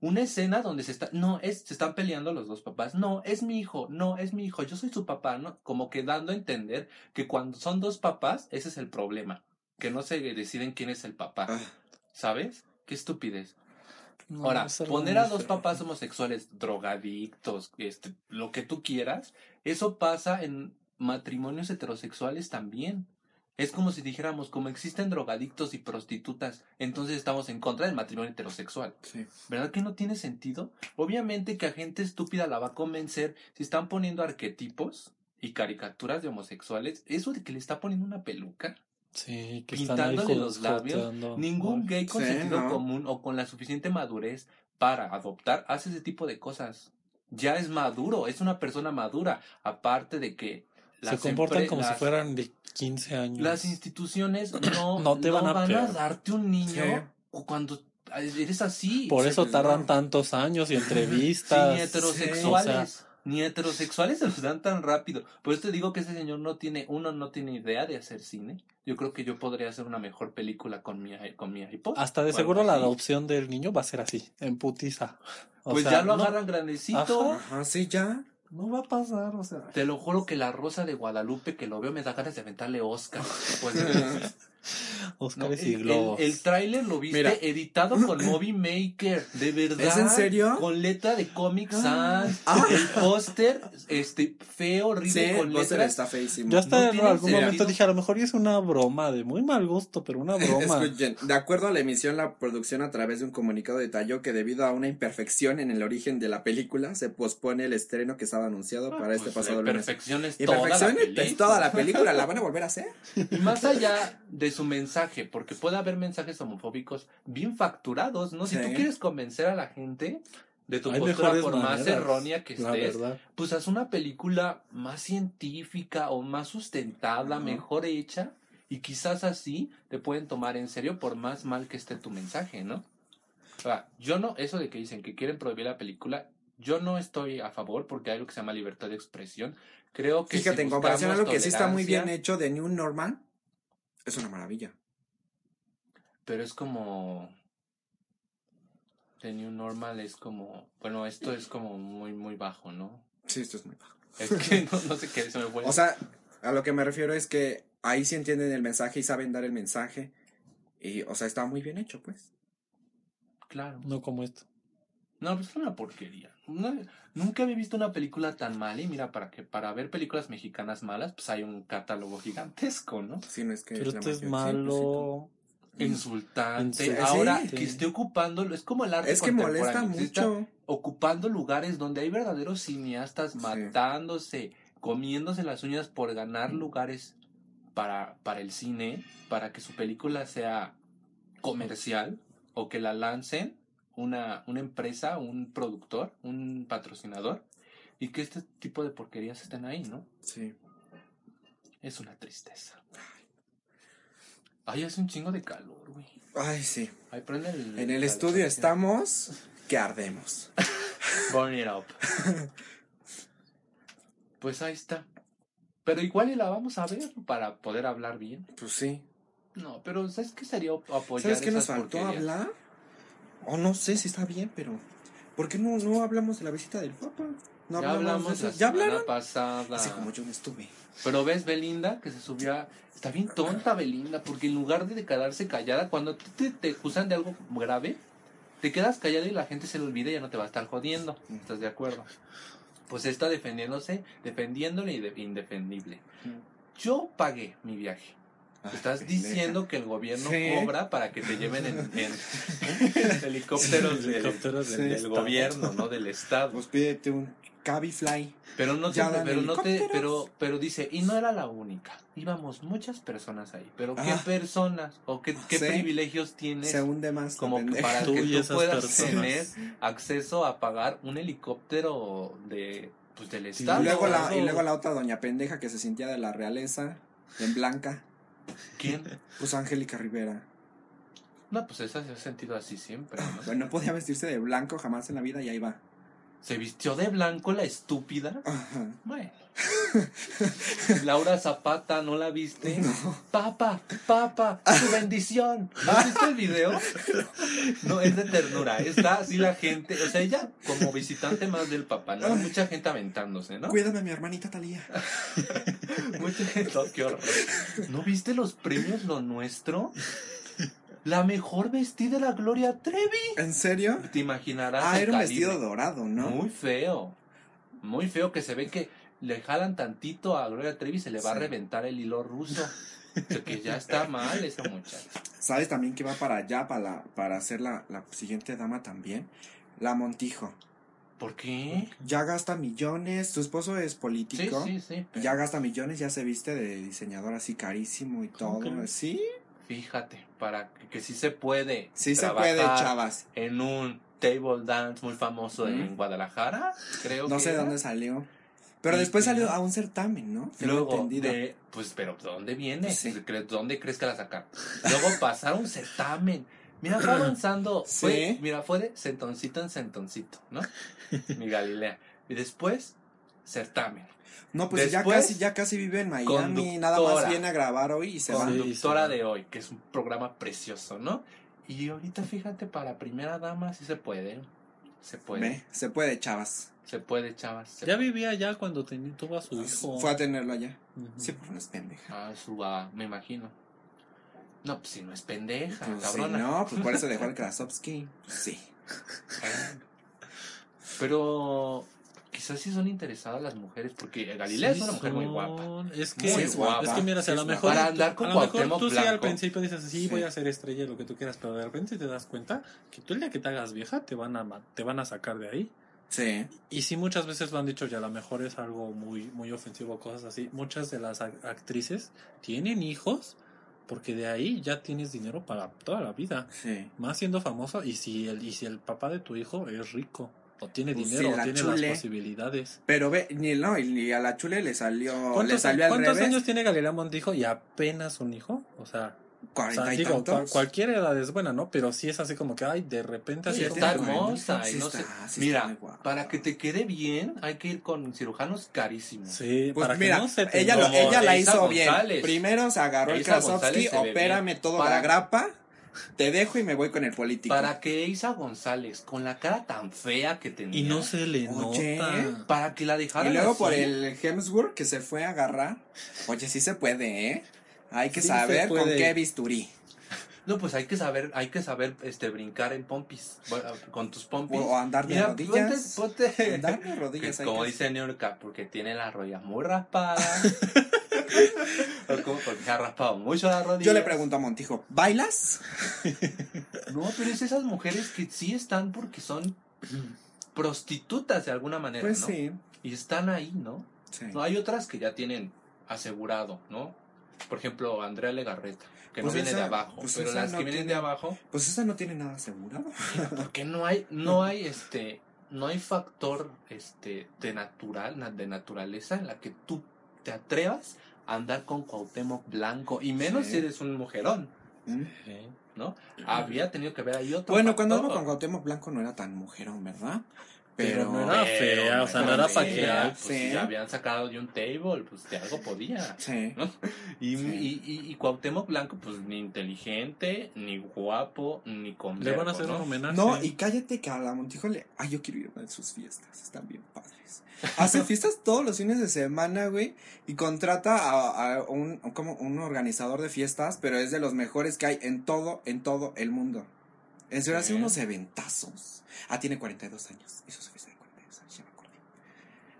S1: Una escena donde se está, no, es, se están peleando los dos papás. No, es mi hijo, no, es mi hijo, yo soy su papá, ¿no? Como que dando a entender que cuando son dos papás, ese es el problema. Que no se deciden quién es el papá.
S2: Ah,
S1: ¿Sabes? Qué estupidez.
S3: No,
S1: Ahora, poner a dos papás homosexuales, drogadictos, este, lo que tú quieras, eso pasa en matrimonios heterosexuales también. Es como si dijéramos, como existen drogadictos y prostitutas, entonces estamos en contra del matrimonio heterosexual.
S2: sí.
S1: ¿Verdad que no tiene sentido? Obviamente que a gente estúpida la va a convencer si están poniendo arquetipos y caricaturas de homosexuales. Eso de que le está poniendo una peluca.
S3: Sí, que están
S1: los labios,
S3: joteando.
S1: Ningún
S3: Ay,
S1: gay con
S2: Sí,
S1: sentido
S2: ¿no?
S1: común o con la suficiente madurez para adoptar hace ese tipo de cosas. Ya es maduro, es una persona madura. Aparte de que
S3: Se comportan como si fueran de 15 años.
S1: Las instituciones no,
S3: No te van a
S1: van a darte un niño
S2: Sí.
S1: o cuando eres así.
S3: Por
S2: Sí,
S3: eso tardan tantos años y
S1: Sí,
S3: entrevistas.
S1: ni heterosexuales.
S3: o sea,
S1: Ni heterosexuales se los dan tan rápido. Por eso te digo que ese señor no tiene, uno no tiene idea de hacer cine. Yo creo que yo podría hacer una mejor película con mi, con mi iPod.
S3: hasta de seguro la adopción del niño va a ser así, en putiza. O
S1: Pues
S3: sea,
S1: ya lo
S3: no-
S1: agarran grandecito.
S3: Ajá.
S2: Ajá, sí, ya.
S3: No va a pasar, o sea.
S1: Te lo juro que la rosa de Guadalupe que lo veo me da ganas de aventarle Oscar. después No,
S3: Óscares
S1: el,
S3: y
S1: el,
S3: globos.
S1: el tráiler lo viste
S2: Mira.
S1: editado con Movie Maker, de verdad.
S2: ¿Es en serio?
S1: Con letra de Comic Sans.
S2: Ah.
S1: El póster, este, feo, horrible,
S2: Sí,
S1: con
S2: el
S1: letras.
S2: está feísimo.
S3: Yo hasta
S1: no
S3: en algún
S1: sentido.
S3: momento dije, a lo mejor es una broma de muy mal gusto, pero una broma.
S2: Escuchen, de acuerdo a la emisión, la producción a través de un comunicado detalló que debido a una imperfección en el origen de la película, se pospone el estreno que estaba anunciado para este
S1: Pues,
S2: pasado lunes.
S1: perfección es toda la
S2: Imperfección
S1: película.
S2: toda la película, la van a volver a hacer.
S1: Y más allá de su mensaje, porque puede haber mensajes homofóbicos bien facturados, ¿no? Si tú quieres convencer a la gente de tu
S3: Hay
S1: postura, por más errónea que estés, pues haz una película más científica o más sustentada, mejor hecha, y quizás así te pueden tomar en serio por más mal que esté tu mensaje, ¿no? O sea, yo no, eso de que dicen que quieren prohibir la película, yo no estoy a favor porque hay lo que se llama libertad de expresión. Creo que
S2: Fíjate,
S1: si
S2: en comparación a lo que sí está muy bien hecho de New Normal, es una maravilla.
S1: Pero es como. The New Normal es como. Bueno, esto es como muy, muy bajo, ¿no?
S2: Sí, esto es muy bajo.
S1: Es que no, no sé qué se me fue.
S2: O sea, a lo que me refiero es que ahí sí entienden el mensaje y saben dar el mensaje. Y, o sea, está muy bien hecho, pues.
S1: claro.
S3: No como esto.
S1: No, pues es una porquería. No- nunca había visto una película tan mala. Y mira, para que para ver películas mexicanas malas, pues hay un catálogo gigantesco, ¿no?
S2: Sí, no es que.
S3: Pero
S2: la
S3: es
S2: sí, pues,
S3: malo.
S1: Insultante.
S3: Sí,
S1: Ahora
S2: sí.
S1: que esté ocupando, es como el arte
S2: Es que molesta mucho.
S1: ocupando lugares donde hay verdaderos cineastas
S2: Sí.
S1: matándose, comiéndose las uñas por ganar lugares para, para el cine, para que su película sea comercial o que la lancen una, una empresa, un productor, un patrocinador y que este tipo de porquerías estén ahí, ¿no?
S2: Sí.
S1: Es una tristeza. Ay, hace un chingo de calor, güey.
S2: Ay, sí.
S1: Ahí prende el...
S2: En el estudio estamos que ardemos.
S1: Burn it up. Pues ahí está. Pero igual y la vamos a ver para poder hablar bien.
S2: Pues sí.
S1: No, pero ¿sabes qué sería apoyar
S2: ¿Sabes qué nos faltó
S1: porquerías?
S2: hablar? O no sé si está bien, pero. ¿Por qué no, no hablamos de la visita del Papa? No
S1: ya hablamos
S2: de
S1: la
S2: eso. ¿Ya hablaron?
S1: pasada.
S2: Así como yo no estuve.
S1: Pero ves Belinda que se subía. Está bien tonta Belinda, porque en lugar de quedarse callada, cuando te, te acusan de algo grave, te quedas callada y la gente se le olvida y ya no te va a estar jodiendo. ¿Estás de acuerdo? Pues está defendiéndose, defendiéndole y de- indefendible. Yo pagué mi viaje. Estás diciendo que el gobierno
S2: Sí.
S1: cobra para que te lleven en, en- en helicópteros, del-
S3: Helicópteros
S1: del,
S3: del
S1: del
S3: Estado.
S1: gobierno, no del Estado.
S2: Pues pídete un Cabify.
S1: Pero no te, pero no te, pero, pero dice, y no era la única. Íbamos muchas personas ahí. Pero qué
S2: Ah.
S1: personas o qué, qué
S2: Sí.
S1: privilegios tienes
S2: Se hunde más. la
S1: como que para
S3: Tú
S1: que
S3: y
S1: tú puedas
S3: personas.
S1: tener acceso a pagar un helicóptero de pues del
S2: Y
S1: estado.
S2: luego, la, y luego la otra doña pendeja que se sentía de la realeza, en blanca,
S1: ¿Quién?
S2: pues Angélica Rivera.
S1: No, pues esa se ha sentido así siempre, ¿no?
S2: Bueno, no podía vestirse de blanco jamás en la vida y ahí va.
S1: Se vistió de blanco la estúpida.
S2: Ajá.
S1: Bueno. Laura Zapata, ¿no la viste? Papa, papa, tu bendición. ¿No viste el video? No, es de ternura. Está así la gente, o sea, ella como visitante más del papá, ¿no? Mucha gente aventándose, ¿no?
S2: Cuídame, mi hermanita Talía.
S1: Mucha gente, no, qué horror. ¿No viste los premios Lo Nuestro? La mejor vestida era Gloria Trevi.
S2: ¿En serio?
S1: Te imaginarás.
S2: Ah, era un
S1: calibre.
S2: vestido dorado, ¿no?
S1: Muy feo. Muy feo que se ve que le jalan tantito a Gloria Trevi y se le va a
S2: Sí.
S1: reventar el hilo ruso. Que ya está mal esa muchacha.
S2: ¿Sabes también que va para allá, para, la, para ser la, la siguiente dama también? La Montijo.
S1: ¿Por qué?
S2: Ya gasta millones, su esposo es
S1: Sí,
S2: político.
S1: sí, sí. pero
S2: Ya gasta millones, ya se viste de diseñador así carísimo y todo.
S3: ¿Cómo crees?
S2: Sí,
S1: Fíjate, para que, que sí se puede.
S2: sí se puede, chavas.
S1: En un table dance muy famoso en. Guadalajara, creo
S2: No
S1: que
S2: sé de dónde salió. Pero después salió a un certamen, ¿no? Tengo
S1: Luego, de, pues, pero ¿dónde viene?
S2: Sí.
S1: ¿Cre- ¿Dónde crees que la sacaron? Luego pasar un certamen. Mira, fue avanzando. Fue,
S2: Sí.
S1: mira, fue de sentoncito en sentoncito, ¿no? Mi Galilea. Y después, certamen.
S2: No, pues ya casi, ya casi vive en Miami. Nada más viene a grabar hoy y se va.
S1: Conductora de hoy, que es un programa precioso, ¿no? Y ahorita fíjate, para primera dama sí se puede. Se puede.
S2: Ve, se puede, chavas.
S1: Se puede, chavas. se
S3: Ya
S1: puede.
S3: vivía allá cuando tuvo a su hijo.
S2: Fue a tenerlo allá. Sí, pues no es pendeja.
S1: Ah, su, ah, me imagino. No, pues si no es pendeja,
S2: Pues sí,
S1: cabrona.
S2: no, pues por eso dejó el Krasovsky. Pues sí.
S1: Ah. Pero quizás sí son interesadas las mujeres, porque Galilea
S3: Sí
S1: es una mujer muy guapa.
S3: Es que,
S2: Muy
S3: es
S2: guapa.
S3: que mira, si a
S2: Sí
S3: lo mejor,
S1: guapa. Para
S3: tú-
S1: andar con
S3: a lo mejor tú sí al
S1: Blanco.
S3: principio dices, sí,
S2: Sí.
S3: voy a ser estrella, lo que tú quieras, pero de repente te das cuenta que tú el día que te hagas vieja te van a, te van a sacar de ahí.
S2: Sí.
S3: Y sí, muchas veces lo han dicho, y a lo mejor es algo muy, muy ofensivo, cosas así. Muchas de las ac- actrices tienen hijos porque de ahí ya tienes dinero para toda la vida.
S2: Sí.
S3: Más siendo famoso, y si el, y si el papá de tu hijo es rico, o tiene
S2: Pues
S3: dinero, o tiene
S2: chule.
S3: las posibilidades.
S2: Pero ve, ni, no, y ni a la chule le salió, le
S3: ¿Cuántos,
S2: salió al
S3: cuántos
S2: revés.
S3: años tiene Galilea Montijo y apenas un hijo? O sea, o
S2: Cuarenta
S3: sea,
S2: y
S3: digo,
S2: tantos.
S3: cual- cualquier edad es buena, ¿no? Pero sí es así como que, ay, de repente así
S1: está hermosa.
S2: Sí
S1: y no
S2: está,
S1: sé.
S2: sí está
S1: Mira, para que te quede bien, hay que ir con cirujanos carísimos.
S3: Sí,
S2: Pues
S3: para
S2: mira,
S3: que no se te
S2: ella, lo- ella la hizo
S1: González.
S2: bien. Primero se agarró el Krasovsky, opérame
S1: bien.
S2: todo
S1: Para-
S2: la grapa, te dejo y me voy con el político.
S1: Para que Isa González, con la cara tan fea que tenía,
S3: Y no se le
S2: Oye.
S3: nota.
S1: para que la dejara
S2: Y luego
S1: así,
S2: por el Hemsworth que se fue a agarrar. Oye, sí se puede, ¿eh? Hay que
S3: Sí
S2: saber con qué bisturí.
S1: No, pues hay que saber, hay que saber este brincar en pompis, con tus pompis.
S2: O andar de
S1: Mira,
S2: rodillas.
S1: ponte- ponte-
S2: Andar de rodillas.
S1: como
S2: que-
S1: dice Niurka, porque tiene las rodillas muy raspadas. Porque se ha raspado mucho las rodillas.
S2: Yo le pregunto a Montijo, ¿bailas?
S1: No, pero es esas mujeres que sí están porque son prostitutas de alguna manera,
S2: Pues
S1: ¿no?
S2: sí.
S1: Y están ahí, ¿no?
S2: sí.
S1: No, hay otras que ya tienen asegurado, ¿no? Por ejemplo, Andrea Legarreta, que
S2: Pues
S1: no viene
S2: esa-
S1: de abajo,
S2: pues
S1: pero las
S2: no
S1: que vienen
S2: tiene-
S1: de abajo,
S2: Pues esa no tiene nada asegurado.
S1: porque no hay, no hay este, no hay factor este de natural, na- de naturaleza en la que tú te atrevas andar con Cuauhtémoc Blanco, y menos
S2: Sí.
S1: si eres un mujerón,
S2: ¿Mm?
S3: Sí.
S1: ¿no? Había tenido que ver ahí otro
S2: Bueno, cuando hablo con Cuauhtémoc Blanco no era tan mujerón, ¿verdad?
S3: Pero no era fea, o sea, no era
S2: para que-
S1: Pues
S2: sí.
S1: si la habían sacado de un table, pues de algo podía.
S2: Sí.
S1: ¿no? Y,
S2: Sí.
S1: y, y, y Cuauhtémoc Blanco, pues ni inteligente, ni guapo, ni con
S3: Le van a hacer
S1: ¿no?
S3: un homenaje.
S2: No, y cállate que a la Montijo le... Ay, yo quiero ir a sus fiestas, están bien padres. Hace fiestas todos los fines de semana, güey, y contrata a, a un, como un organizador de fiestas, pero es de los mejores que hay en todo, en todo el mundo. En serio, hace unos eventazos. Ah, tiene 42 años, hizo su fiesta de 42 años, ya me acordé.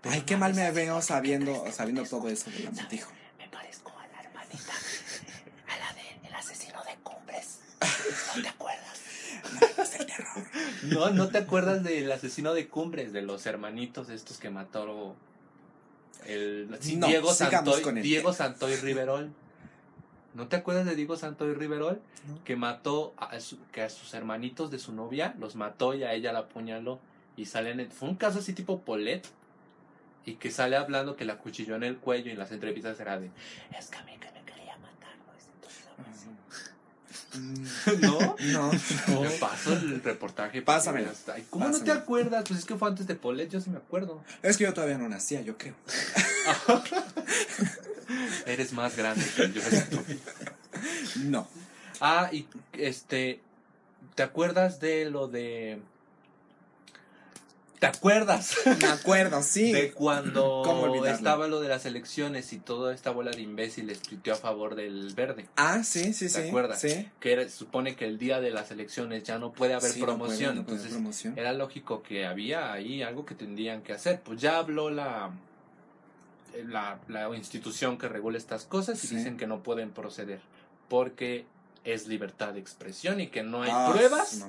S1: Pero
S2: Ay, qué mal me veo sabiendo, sabiendo todo eso de la Montijo.
S4: Me parezco a la hermanita, a la de el asesino de cumbres. ¿No te acuerdas?
S2: Es el terror.
S1: No, no te acuerdas del asesino de cumbres, de los hermanitos estos que mató el sí,
S2: No,
S1: Diego Santoy,
S2: con el
S1: Diego. Santoy Riverol. ¿No te acuerdas de Diego Santoy Riverol?
S3: No.
S1: Que mató a, su- que a sus hermanitos de su novia, los mató y a ella la apuñaló. Y sale en el- fue un caso así tipo Polet. Y que sale hablando que la cuchilló en el cuello y en las entrevistas era de,
S4: Es que a mí que me quería matar, pues
S2: Mm,
S1: ¿no?
S2: No.
S1: Me paso el reportaje. Ay, ¿Cómo no te acuerdas? Pues es que fue antes de Polet, yo sí me acuerdo.
S2: Es que yo todavía no nacía, yo creo.
S1: Eres más grande que yo.
S2: No.
S1: Ah, y este, ¿te acuerdas de lo de... ¿Te acuerdas?
S2: Me acuerdo, sí.
S1: De cuando estaba lo de las elecciones y toda esta bola de imbéciles tuiteó a favor del verde.
S2: Ah, sí, sí, sí.
S1: ¿Te acuerdas?
S2: Sí.
S1: Que era- supone que el día de las elecciones ya no puede haber
S2: Sí, no
S1: promoción.
S2: puede- no puede haber
S1: entonces
S2: promoción.
S1: era lógico que había ahí algo que tendrían que hacer. Pues ya habló la, la, la institución que regula estas cosas y
S2: Sí.
S1: dicen que no pueden proceder porque es libertad de expresión y que no hay
S2: Ah,
S1: pruebas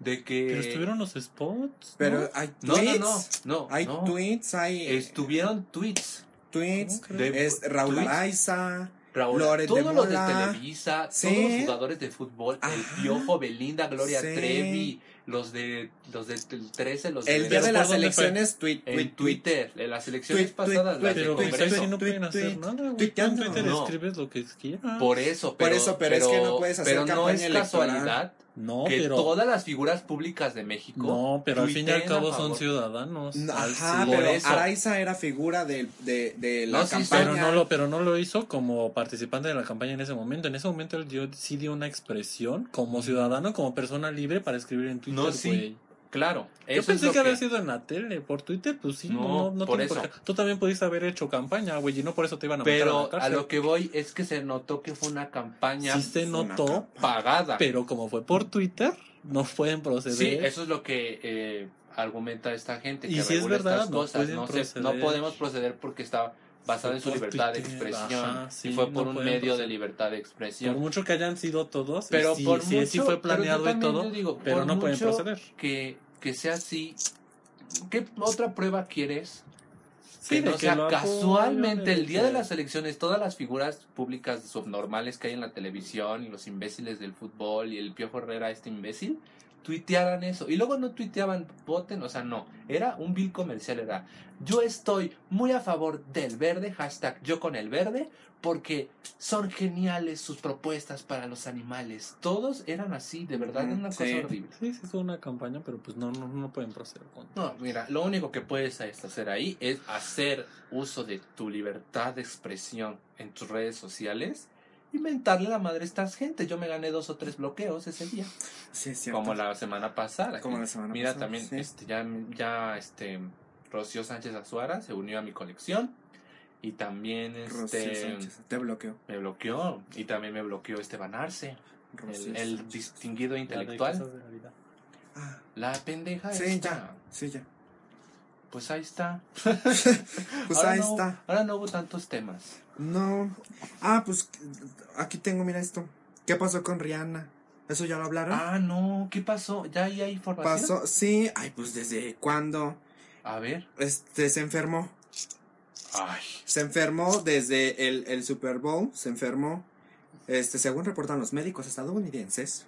S1: de que...
S3: Pero estuvieron los spots.
S2: Pero
S3: ¿no?
S2: hay
S1: No,
S2: tweets.
S1: no, no, no.
S2: Hay
S1: no.
S2: tweets, hay
S1: Estuvieron tweets.
S2: tweets.
S1: De-
S2: Es Raúl
S1: tweets.
S2: Araiza.
S1: Raúl,
S2: de
S1: todos los de. Televisa,
S2: Sí.
S1: todos los jugadores de fútbol, el
S2: Ajá.
S1: Piojo, Belinda, Gloria
S2: Sí.
S1: Trevi, los de los del 13, los
S2: El
S1: de
S2: día de
S3: ¿por
S2: las elecciones, tweet,
S1: en. Twitter, en las elecciones pasadas, las
S3: Pero
S2: tweet,
S3: ahí
S1: Congreso.
S3: sí no pueden hacer
S2: tweet.
S3: nada, güey. En. Twitter
S1: No.
S3: escribes lo que quieras.
S1: Por eso,
S2: Por
S1: pero,
S2: eso, pero es que no puedes hacer
S1: pero no es
S2: electoral.
S1: casualidad
S3: No,
S1: que
S3: pero.
S1: todas las figuras públicas de México.
S3: No, pero al fin y al cabo son ciudadanos.
S2: No,
S3: Al
S2: Ajá,
S3: sí.
S2: pero
S1: eso.
S2: Araiza era figura de, de, de la
S1: No, sí,
S2: campaña.
S3: Pero no, lo, pero no lo hizo como participante de la campaña en ese momento. En ese momento él dio, sí dio una expresión como ciudadano, como persona libre para escribir en Twitter.
S1: No, sí,
S3: güey.
S1: Claro.
S3: Yo
S1: eso es
S3: pensé
S1: lo
S3: que, había sido en la tele, por Twitter, pues sí, no,
S1: No,
S3: no,
S1: por
S3: tiene
S1: eso.
S3: qué. Tú también pudiste haber hecho campaña, güey, y no por eso te iban a meter a la
S1: Pero a lo que voy es que se notó que fue una campaña
S3: sí se notó,
S2: campaña.
S1: pagada.
S3: pero como fue por Twitter, no pueden proceder.
S1: Sí, eso es lo que eh, argumenta esta gente.
S3: Y
S1: que
S3: si es verdad,
S1: estas
S3: no
S1: cosas. No, se- no podemos proceder porque está basada
S3: Fue
S1: en su
S3: por
S1: libertad de expresión.
S3: ajá, sí,
S1: y fue por
S3: no
S1: un medio de libertad de
S3: Por
S1: expresión.
S3: mucho que hayan sido todos,
S1: Pero
S3: sí,
S1: por
S3: sí,
S1: mucho,
S3: sí fue
S1: pero yo
S3: planeado y
S1: también
S3: todo,
S1: digo,
S3: pero
S1: por
S3: no pueden proceder.
S1: Que, que sea así. ¿Qué otra prueba quieres?
S3: Sí,
S1: que no sea casualmente el día de las elecciones todas las figuras públicas subnormales que hay en la televisión y los imbéciles del fútbol y el Piojo Herrera este imbécil tuitearan eso y luego no tuiteaban voten o sea no era un bill comercial era yo estoy muy a favor del verde hashtag yo con el verde porque son geniales sus propuestas para los animales todos eran así de verdad era una
S2: sí.
S1: cosa horrible
S3: Sí, sí, fue una campaña, pero pues no, no, no pueden proceder con.
S1: no, mira, lo único que puedes hacer ahí es hacer uso de tu libertad de expresión en tus redes sociales y mentarle la madre a estas gente. Yo me gané dos o tres bloqueos ese día,
S2: Sí, es cierto.
S1: como la semana pasada.
S2: Como la semana
S1: Mira,
S2: pasada,
S1: también
S2: sí.
S1: este, ya, ya este, Rocío Sánchez Azuara se unió a mi colección y también
S2: Rocío
S1: este,
S2: Sánchez, te bloqueó.
S1: me bloqueó y también me bloqueó Esteban Arce,
S2: Rocío
S1: el, el distinguido
S3: La de
S1: intelectual.
S3: de la vida.
S2: Ah,
S1: La pendeja
S2: sí,
S1: esta.
S2: ya. Sí, ya.
S1: Pues ahí está.
S2: Pues
S1: Ahora
S2: ahí
S1: no-
S2: está.
S1: Ahora no hubo tantos temas.
S2: No. Ah, pues aquí tengo, mira esto. ¿Qué pasó con Rihanna? ¿Eso ya lo hablaron?
S1: Ah, no, ¿qué pasó? ¿Ya hay información?
S2: pasó, sí. Ay, pues desde cuándo.
S1: A ver.
S2: Este se enfermó.
S1: Ay.
S2: Se enfermó desde el, el Super Bowl. Se enfermó. Este, según reportan los médicos estadounidenses.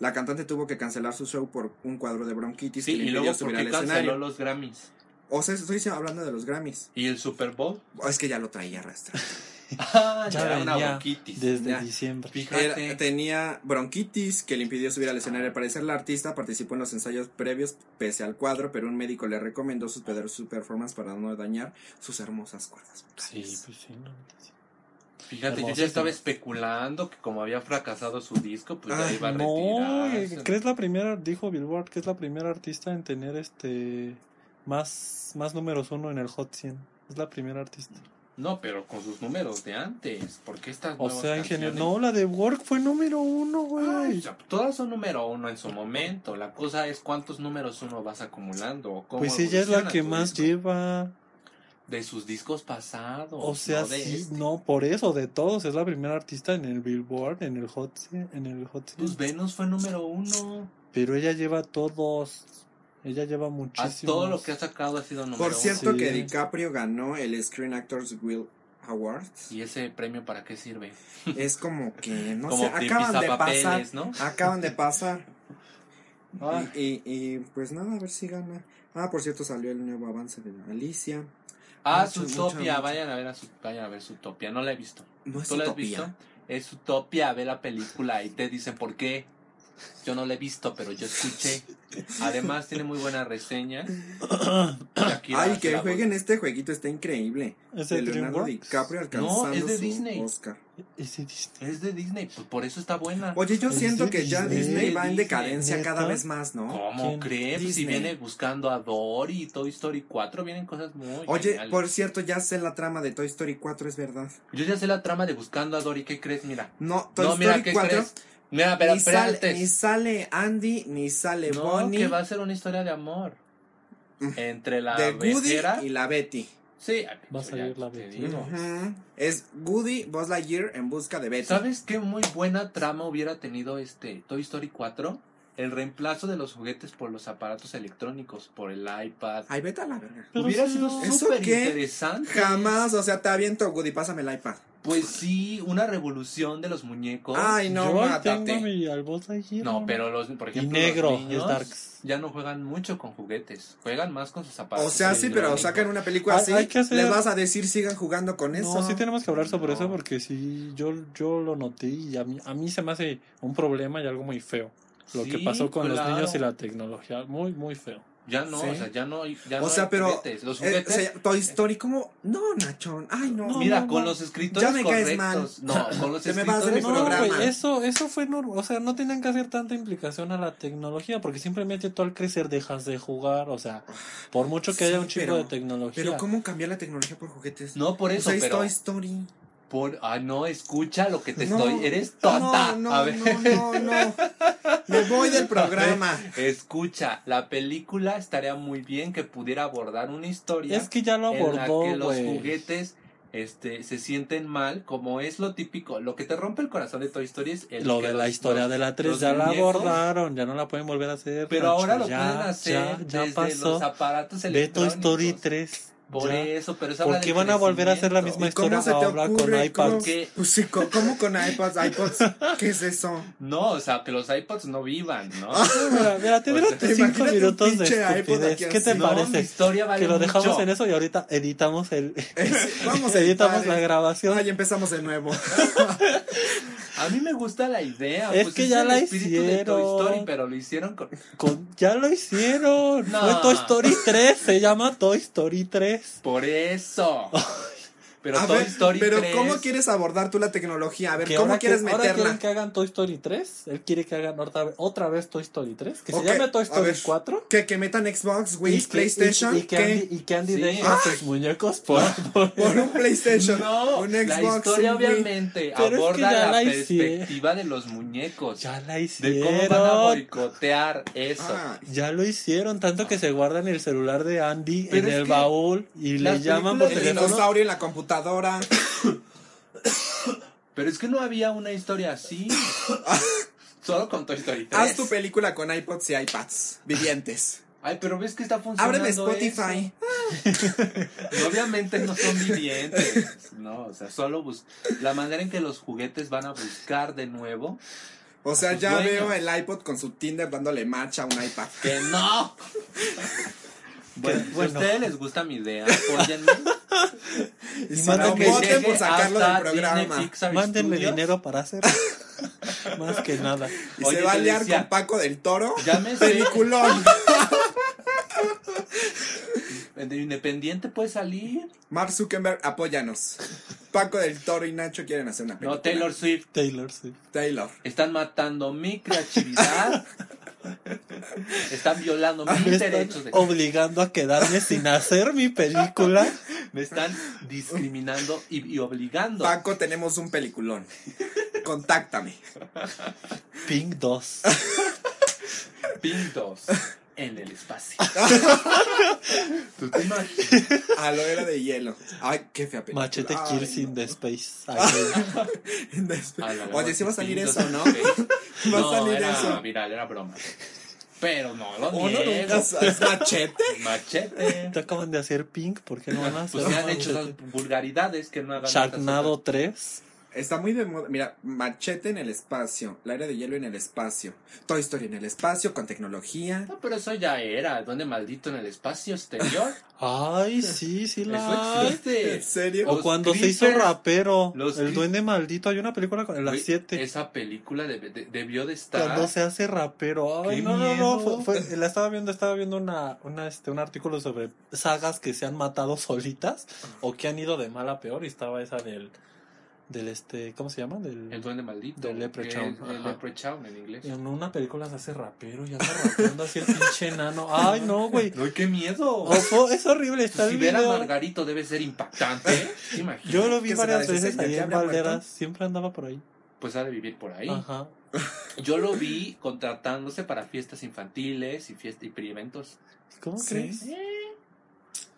S2: La cantante tuvo que cancelar su show por un cuadro de bronquitis
S1: Sí,
S2: que le
S1: y
S2: impidió
S1: luego, ¿por
S2: subir al
S1: canceló
S2: escenario.
S1: los Grammys?
S2: O sea, estoy hablando de los Grammys.
S1: ¿Y el Super Bowl?
S2: Oh, es que ya lo traía arrastrado.
S1: Ah,
S3: Ya
S1: ya era una
S3: venía
S1: bronquitis.
S3: Desde
S2: Ya.
S3: diciembre.
S1: Fíjate.
S2: Era- tenía bronquitis que le impidió subir al escenario.
S1: Ah.
S2: Al parecer, la artista participó en los ensayos previos pese al cuadro, pero un médico le recomendó suspender su performance para no dañar sus hermosas cuerdas.
S3: Sí, pues sí, no. sí.
S1: Fíjate, yo ya estaba especulando que como había fracasado su disco, pues ya
S2: Ay,
S1: iba a
S3: No,
S1: retirarse.
S3: que es la primera, dijo Billboard, que es la primera artista en tener este más, más números uno en el Hot 100. Es la primera artista.
S1: No, pero con sus números de antes. porque estas
S3: O
S1: nuevas
S3: sea, en general, no, la de Work fue número uno,
S1: Ay,
S3: güey.
S1: sea, todas son número uno en su momento. La cosa es cuántos números uno vas acumulando. o cómo
S3: Pues ella es la
S1: evoluciona
S3: que
S1: tu
S3: más
S1: disco.
S3: lleva.
S1: De sus discos pasados.
S3: O sea,
S1: no de
S3: sí,
S1: este.
S3: no, por eso, de todos, es la primera artista en el Billboard, en el Hot 100, en el Hot 100.
S1: Pues Venus fue número uno.
S3: Pero ella lleva todos. Ella lleva
S1: A
S3: muchísimos.
S1: todo lo que ha sacado ha sido número
S2: Por
S1: uno.
S2: cierto,
S3: Sí.
S2: que DiCaprio ganó el Screen Actors Guild Award.
S1: ¿Y ese premio para qué sirve?
S2: Es como que, no
S1: Como
S2: sé, acaban de pasar.
S1: ¿no?
S2: Acaban de pasar.
S1: Ah.
S2: Y, y, y, pues nada, a ver si gana. Ah, por cierto, salió el nuevo avance de Alicia.
S1: Ah,
S2: Mucho,
S1: Zootopia,
S2: mucho,
S1: vayan a ver a su, vayan a ver Zootopia, no la he visto.
S2: No es
S1: ¿Tú la has visto? Es Zootopia, ve la película y te dicen por qué. Yo no la he visto, pero yo escuché. Además tiene muy buena reseña. Shakira
S2: Ay, que jueguen este jueguito, está increíble.
S3: ¿Es
S2: De Leonardo
S3: DreamWorks?
S2: DiCaprio alcanzando
S1: No, es de
S2: su
S1: Disney.
S2: Oscar.
S3: Es de Disney.
S1: Es de Disney, pues por eso está buena.
S2: Oye, yo
S3: ¿Es
S2: siento que ya
S3: Disney?
S2: Va en decadencia
S3: ¿neta?
S2: cada vez más, ¿no?
S1: ¿Cómo crees? Si viene buscando a Dory y Toy Story 4, vienen cosas muy
S2: Oye,
S1: geniales.
S2: por cierto, ya sé la trama de Toy Story 4, es verdad.
S1: Yo ya sé la trama de buscando a Dory, ¿qué crees? Mira.
S2: No, Toy
S1: no,
S2: Story
S1: mira, ¿qué
S2: 4
S1: crees? Mira, pero
S2: ni, sale,
S1: espérate.
S2: ni sale Andy, ni sale
S1: No,
S2: Bonnie,
S1: que va a ser una historia de amor.
S2: Mm.
S1: Entre la
S2: de Woody
S1: vejera-
S2: y la Betty.
S1: Sí,
S3: Va a salir la Betty.
S2: Es Woody, Buzz Lightyear en busca de Betty.
S1: ¿Sabes qué muy buena trama hubiera tenido este Toy Story 4? El reemplazo de los juguetes por los aparatos electrónicos, por el iPad.
S2: Ay, vete a la verga.
S1: Hubiera
S3: sí,
S1: sido
S3: no.
S2: ¿Eso
S1: súper interesante.
S2: Jamás, o sea, te aviento, Woody, pásame el iPad.
S1: Pues sí, una revolución de los muñecos.
S2: Ay, no,
S3: Yo
S2: mátate.
S3: tengo mi Buzz Lightyear.
S1: No, pero los, por
S3: Y
S1: ejemplo,
S3: negro,
S1: los niños
S3: Darks.
S1: ya no juegan mucho con juguetes, juegan más con sus
S2: O
S1: aparatos.
S2: sea, sí, pero sacan una película así.
S3: hay que hacer-
S2: Les vas a decir sigan jugando con eso.
S3: No, sí tenemos que hablar sobre
S1: No.
S3: eso porque sí, yo, yo lo noté y a mí, a mí se me hace un problema y algo muy feo. lo que
S1: Sí,
S3: pasó con los
S1: claro.
S3: niños y la tecnología. Muy, muy feo.
S1: Ya no,
S2: Sí.
S1: o sea, ya no, hay- ya
S2: o
S1: no
S2: sea,
S1: hay
S2: pero.
S1: juguetes. Los
S2: eh,
S1: juguetes.
S2: o sea, Toy Story, como. No, Nachón. Ay, no.
S3: No,
S1: mira,
S3: no,
S1: con
S3: no.
S1: los escritores
S2: Ya me caes
S1: correctos. No, con los
S2: me vas
S1: escritores
S3: No, eso, eso fue normal. O sea, no tienen que hacer tanta implicación a la tecnología, porque simplemente tú al crecer dejas de jugar. O sea, por mucho que
S2: Sí,
S3: haya un chingo
S2: pero-
S3: de tecnología.
S2: Pero, ¿cómo cambiar la tecnología por juguetes?
S1: No por
S2: O
S1: eso,
S2: sea, es
S1: pero.
S2: Toy Story.
S1: Por, ah, no, escucha lo que te
S2: No,
S1: estoy. Eres tonta.
S2: No, no,
S1: A ver.
S2: no, no, no. Me voy del programa.
S1: Escucha, la película estaría muy bien que pudiera abordar una historia
S3: Es que ya lo
S1: en la
S3: abordó,
S1: que los juguetes este, se sienten mal, como es lo típico. Lo que te rompe el corazón de Toy Story es el
S3: Lo
S1: que
S3: de la historia
S1: los-
S3: de la 3
S1: los
S3: ya la abordaron, ya no la pueden volver a hacer.
S1: Pero
S3: Nacho,
S1: ahora lo
S3: ya,
S1: pueden hacer
S3: ya, ya
S1: desde
S3: pasó.
S1: los aparatos
S3: Ve Toy
S1: electrónicos.
S3: Story 3.
S1: Por
S3: ya.
S1: eso, pero eso
S3: ¿Por qué van a volver a hacer la misma.
S2: ¿Y
S3: historia
S2: se te
S3: ahora con iPads?
S2: Pues sí, ¿cómo con iPads? iPods, ¿qué es eso?
S1: No, o sea, que los iPods no vivan, ¿no?
S3: Mira, mira, te dieron cinco minutos de estupidez. ¿Qué te
S2: así.
S1: No, mi
S3: parece?
S1: historia vale
S3: que lo dejamos
S1: mucho.
S3: en eso y ahorita editamos el
S2: Es- vamos a
S3: editamos
S2: editar,
S3: la grabación.
S2: Ay, empezamos de nuevo.
S1: A mí me gusta la idea.
S3: Es
S1: pues
S3: que
S1: es
S3: ya
S1: el
S3: la
S1: espíritu de Toy
S3: hicieron.
S1: Story, pero lo hicieron con...
S3: Con- ya lo hicieron.
S1: No.
S3: Fue Toy Story 3, se llama Toy Story 3.
S1: Por eso. Pero
S2: a
S1: Toy
S2: ver,
S1: Story
S2: pero
S1: 3...
S2: ¿cómo quieres abordar tú la tecnología? A ver, ¿cómo
S3: ahora
S2: quieres
S3: que- ahora
S2: meterla?
S3: quieren que hagan Toy Story 3. Él quiere que hagan otra vez, otra vez Toy Story 3. Que
S2: Ok,
S3: se llame Toy Story
S2: ver,
S3: 4.
S2: Que, que metan Xbox, Wii, PlayStation,
S3: Y, y que. Andy, y que Andy
S1: Sí.
S3: deje a sus muñecos por, por-
S2: por un PlayStation,
S1: No,
S2: un
S1: la
S2: Xbox,
S1: historia
S2: un Wii.
S1: obviamente
S3: Pero es que
S1: aborda
S3: ya
S1: la,
S3: la hicieron.
S1: perspectiva de los muñecos.
S3: Ya la
S1: de cómo van a
S3: hicieron.
S1: boicotear eso.
S2: Ah,
S3: Ya lo hicieron, tanto que se guardan el celular de Andy
S1: Pero
S3: en el baúl y le llaman por teléfono.
S2: dinosaurio en la computadora.
S1: Pero es que no había una historia así. Solo con Toy Story 3.
S2: Haz tu película con iPods y iPads vivientes.
S1: Ay, pero ves que está funcionando
S2: Ábreme Spotify.
S1: eso. Y obviamente no son vivientes. No, o sea, solo bus la manera en que los juguetes van a buscar de nuevo.
S2: O sea, ya
S1: dueños.
S2: veo el iPod con su Tinder dándole marcha a un iPad.
S1: ¡Que no! Bueno, si
S3: bueno.
S1: a ustedes les gusta mi idea, apóyenme.
S2: Y
S3: manden
S2: no,
S3: que
S2: voten por sacarlo del
S1: hasta
S2: programa.
S3: Mándenme
S1: Studios.
S3: dinero para hacer. Más que nada.
S2: Y
S1: Oye,
S2: se va a liar
S1: decía-
S2: con Paco del Toro.
S1: Sé.
S2: Peliculón.
S1: De Independiente puede salir.
S2: Mark Zuckerberg, apóyanos. Paco del Toro y Nacho quieren hacer una película.
S1: No, Taylor Swift.
S3: Taylor Swift.
S2: Taylor.
S1: Están matando mi creatividad. Están violando mis
S3: Me están
S1: derechos. de-
S3: obligando a quedarme sin hacer mi película.
S1: Me están discriminando y, y obligando.
S2: Paco, tenemos un peliculón. Contáctame.
S3: Pink 2.
S1: Pintos en el espacio. ¿Tú te imaginas?
S2: A lo era de hielo. Ay, qué fea película.
S3: Machete
S2: Ay,
S3: Kills in
S2: no.
S3: the Space. Ay,
S2: Después-
S1: A la
S2: Oye, sí va a salir eso, ¿no?
S1: space.
S2: Va a
S1: no,
S2: salir
S1: era
S2: eso.
S1: viral, era broma. Pero no lo
S2: Uno
S1: niego.
S2: nunca sabe. ¿Es machete?
S1: Machete.
S3: Te acaban de hacer Pink, ¿por qué no van a hacer?
S1: Pues se han hecho esas vulgaridades que no hagan
S3: Sharknado
S1: otras
S3: 3.
S2: Está muy de moda. Mira, machete en el espacio. La era de hielo en el espacio. Toy Story en el espacio con tecnología.
S1: No, pero eso ya era. El duende maldito en el espacio exterior.
S3: Ay, sí, sí la
S1: Eso existe.
S2: ¿En serio?
S3: O
S1: Los
S3: cuando se hizo rapero.
S1: los
S3: el duende maldito. Hay una película con las
S1: Güey,
S3: 7.
S1: Esa película de- debió de estar.
S3: Cuando se hace rapero. Ay,
S1: ¡Qué
S3: no, no, no. Fue, fue- la estaba viendo, estaba viendo una, una, este, un artículo sobre sagas que se han matado solitas o que han ido de mal a peor. Y estaba esa del, del este, ¿cómo se llama? Del,
S1: El duende maldito.
S3: Del Leprechaun,
S1: El
S3: ajá.
S1: Leprechaun en inglés.
S3: en una película se hace rapero y anda rapeando así el pinche enano. Ay, no, güey.
S1: ¡No, qué miedo!
S3: Ojo, es horrible, está
S1: si
S3: el
S1: ver a. Margarito debe ser impactante. ¿te imaginas?
S3: Yo lo vi
S2: ¿Qué será
S3: varias veces ahí
S2: ¿Ya
S3: en Valderas, siempre andaba por ahí.
S1: Pues ha de vivir por ahí.
S3: Ajá.
S1: Yo lo vi contratándose para fiestas infantiles y fiestas y eventos.
S3: ¿Cómo
S2: Sí.
S3: crees?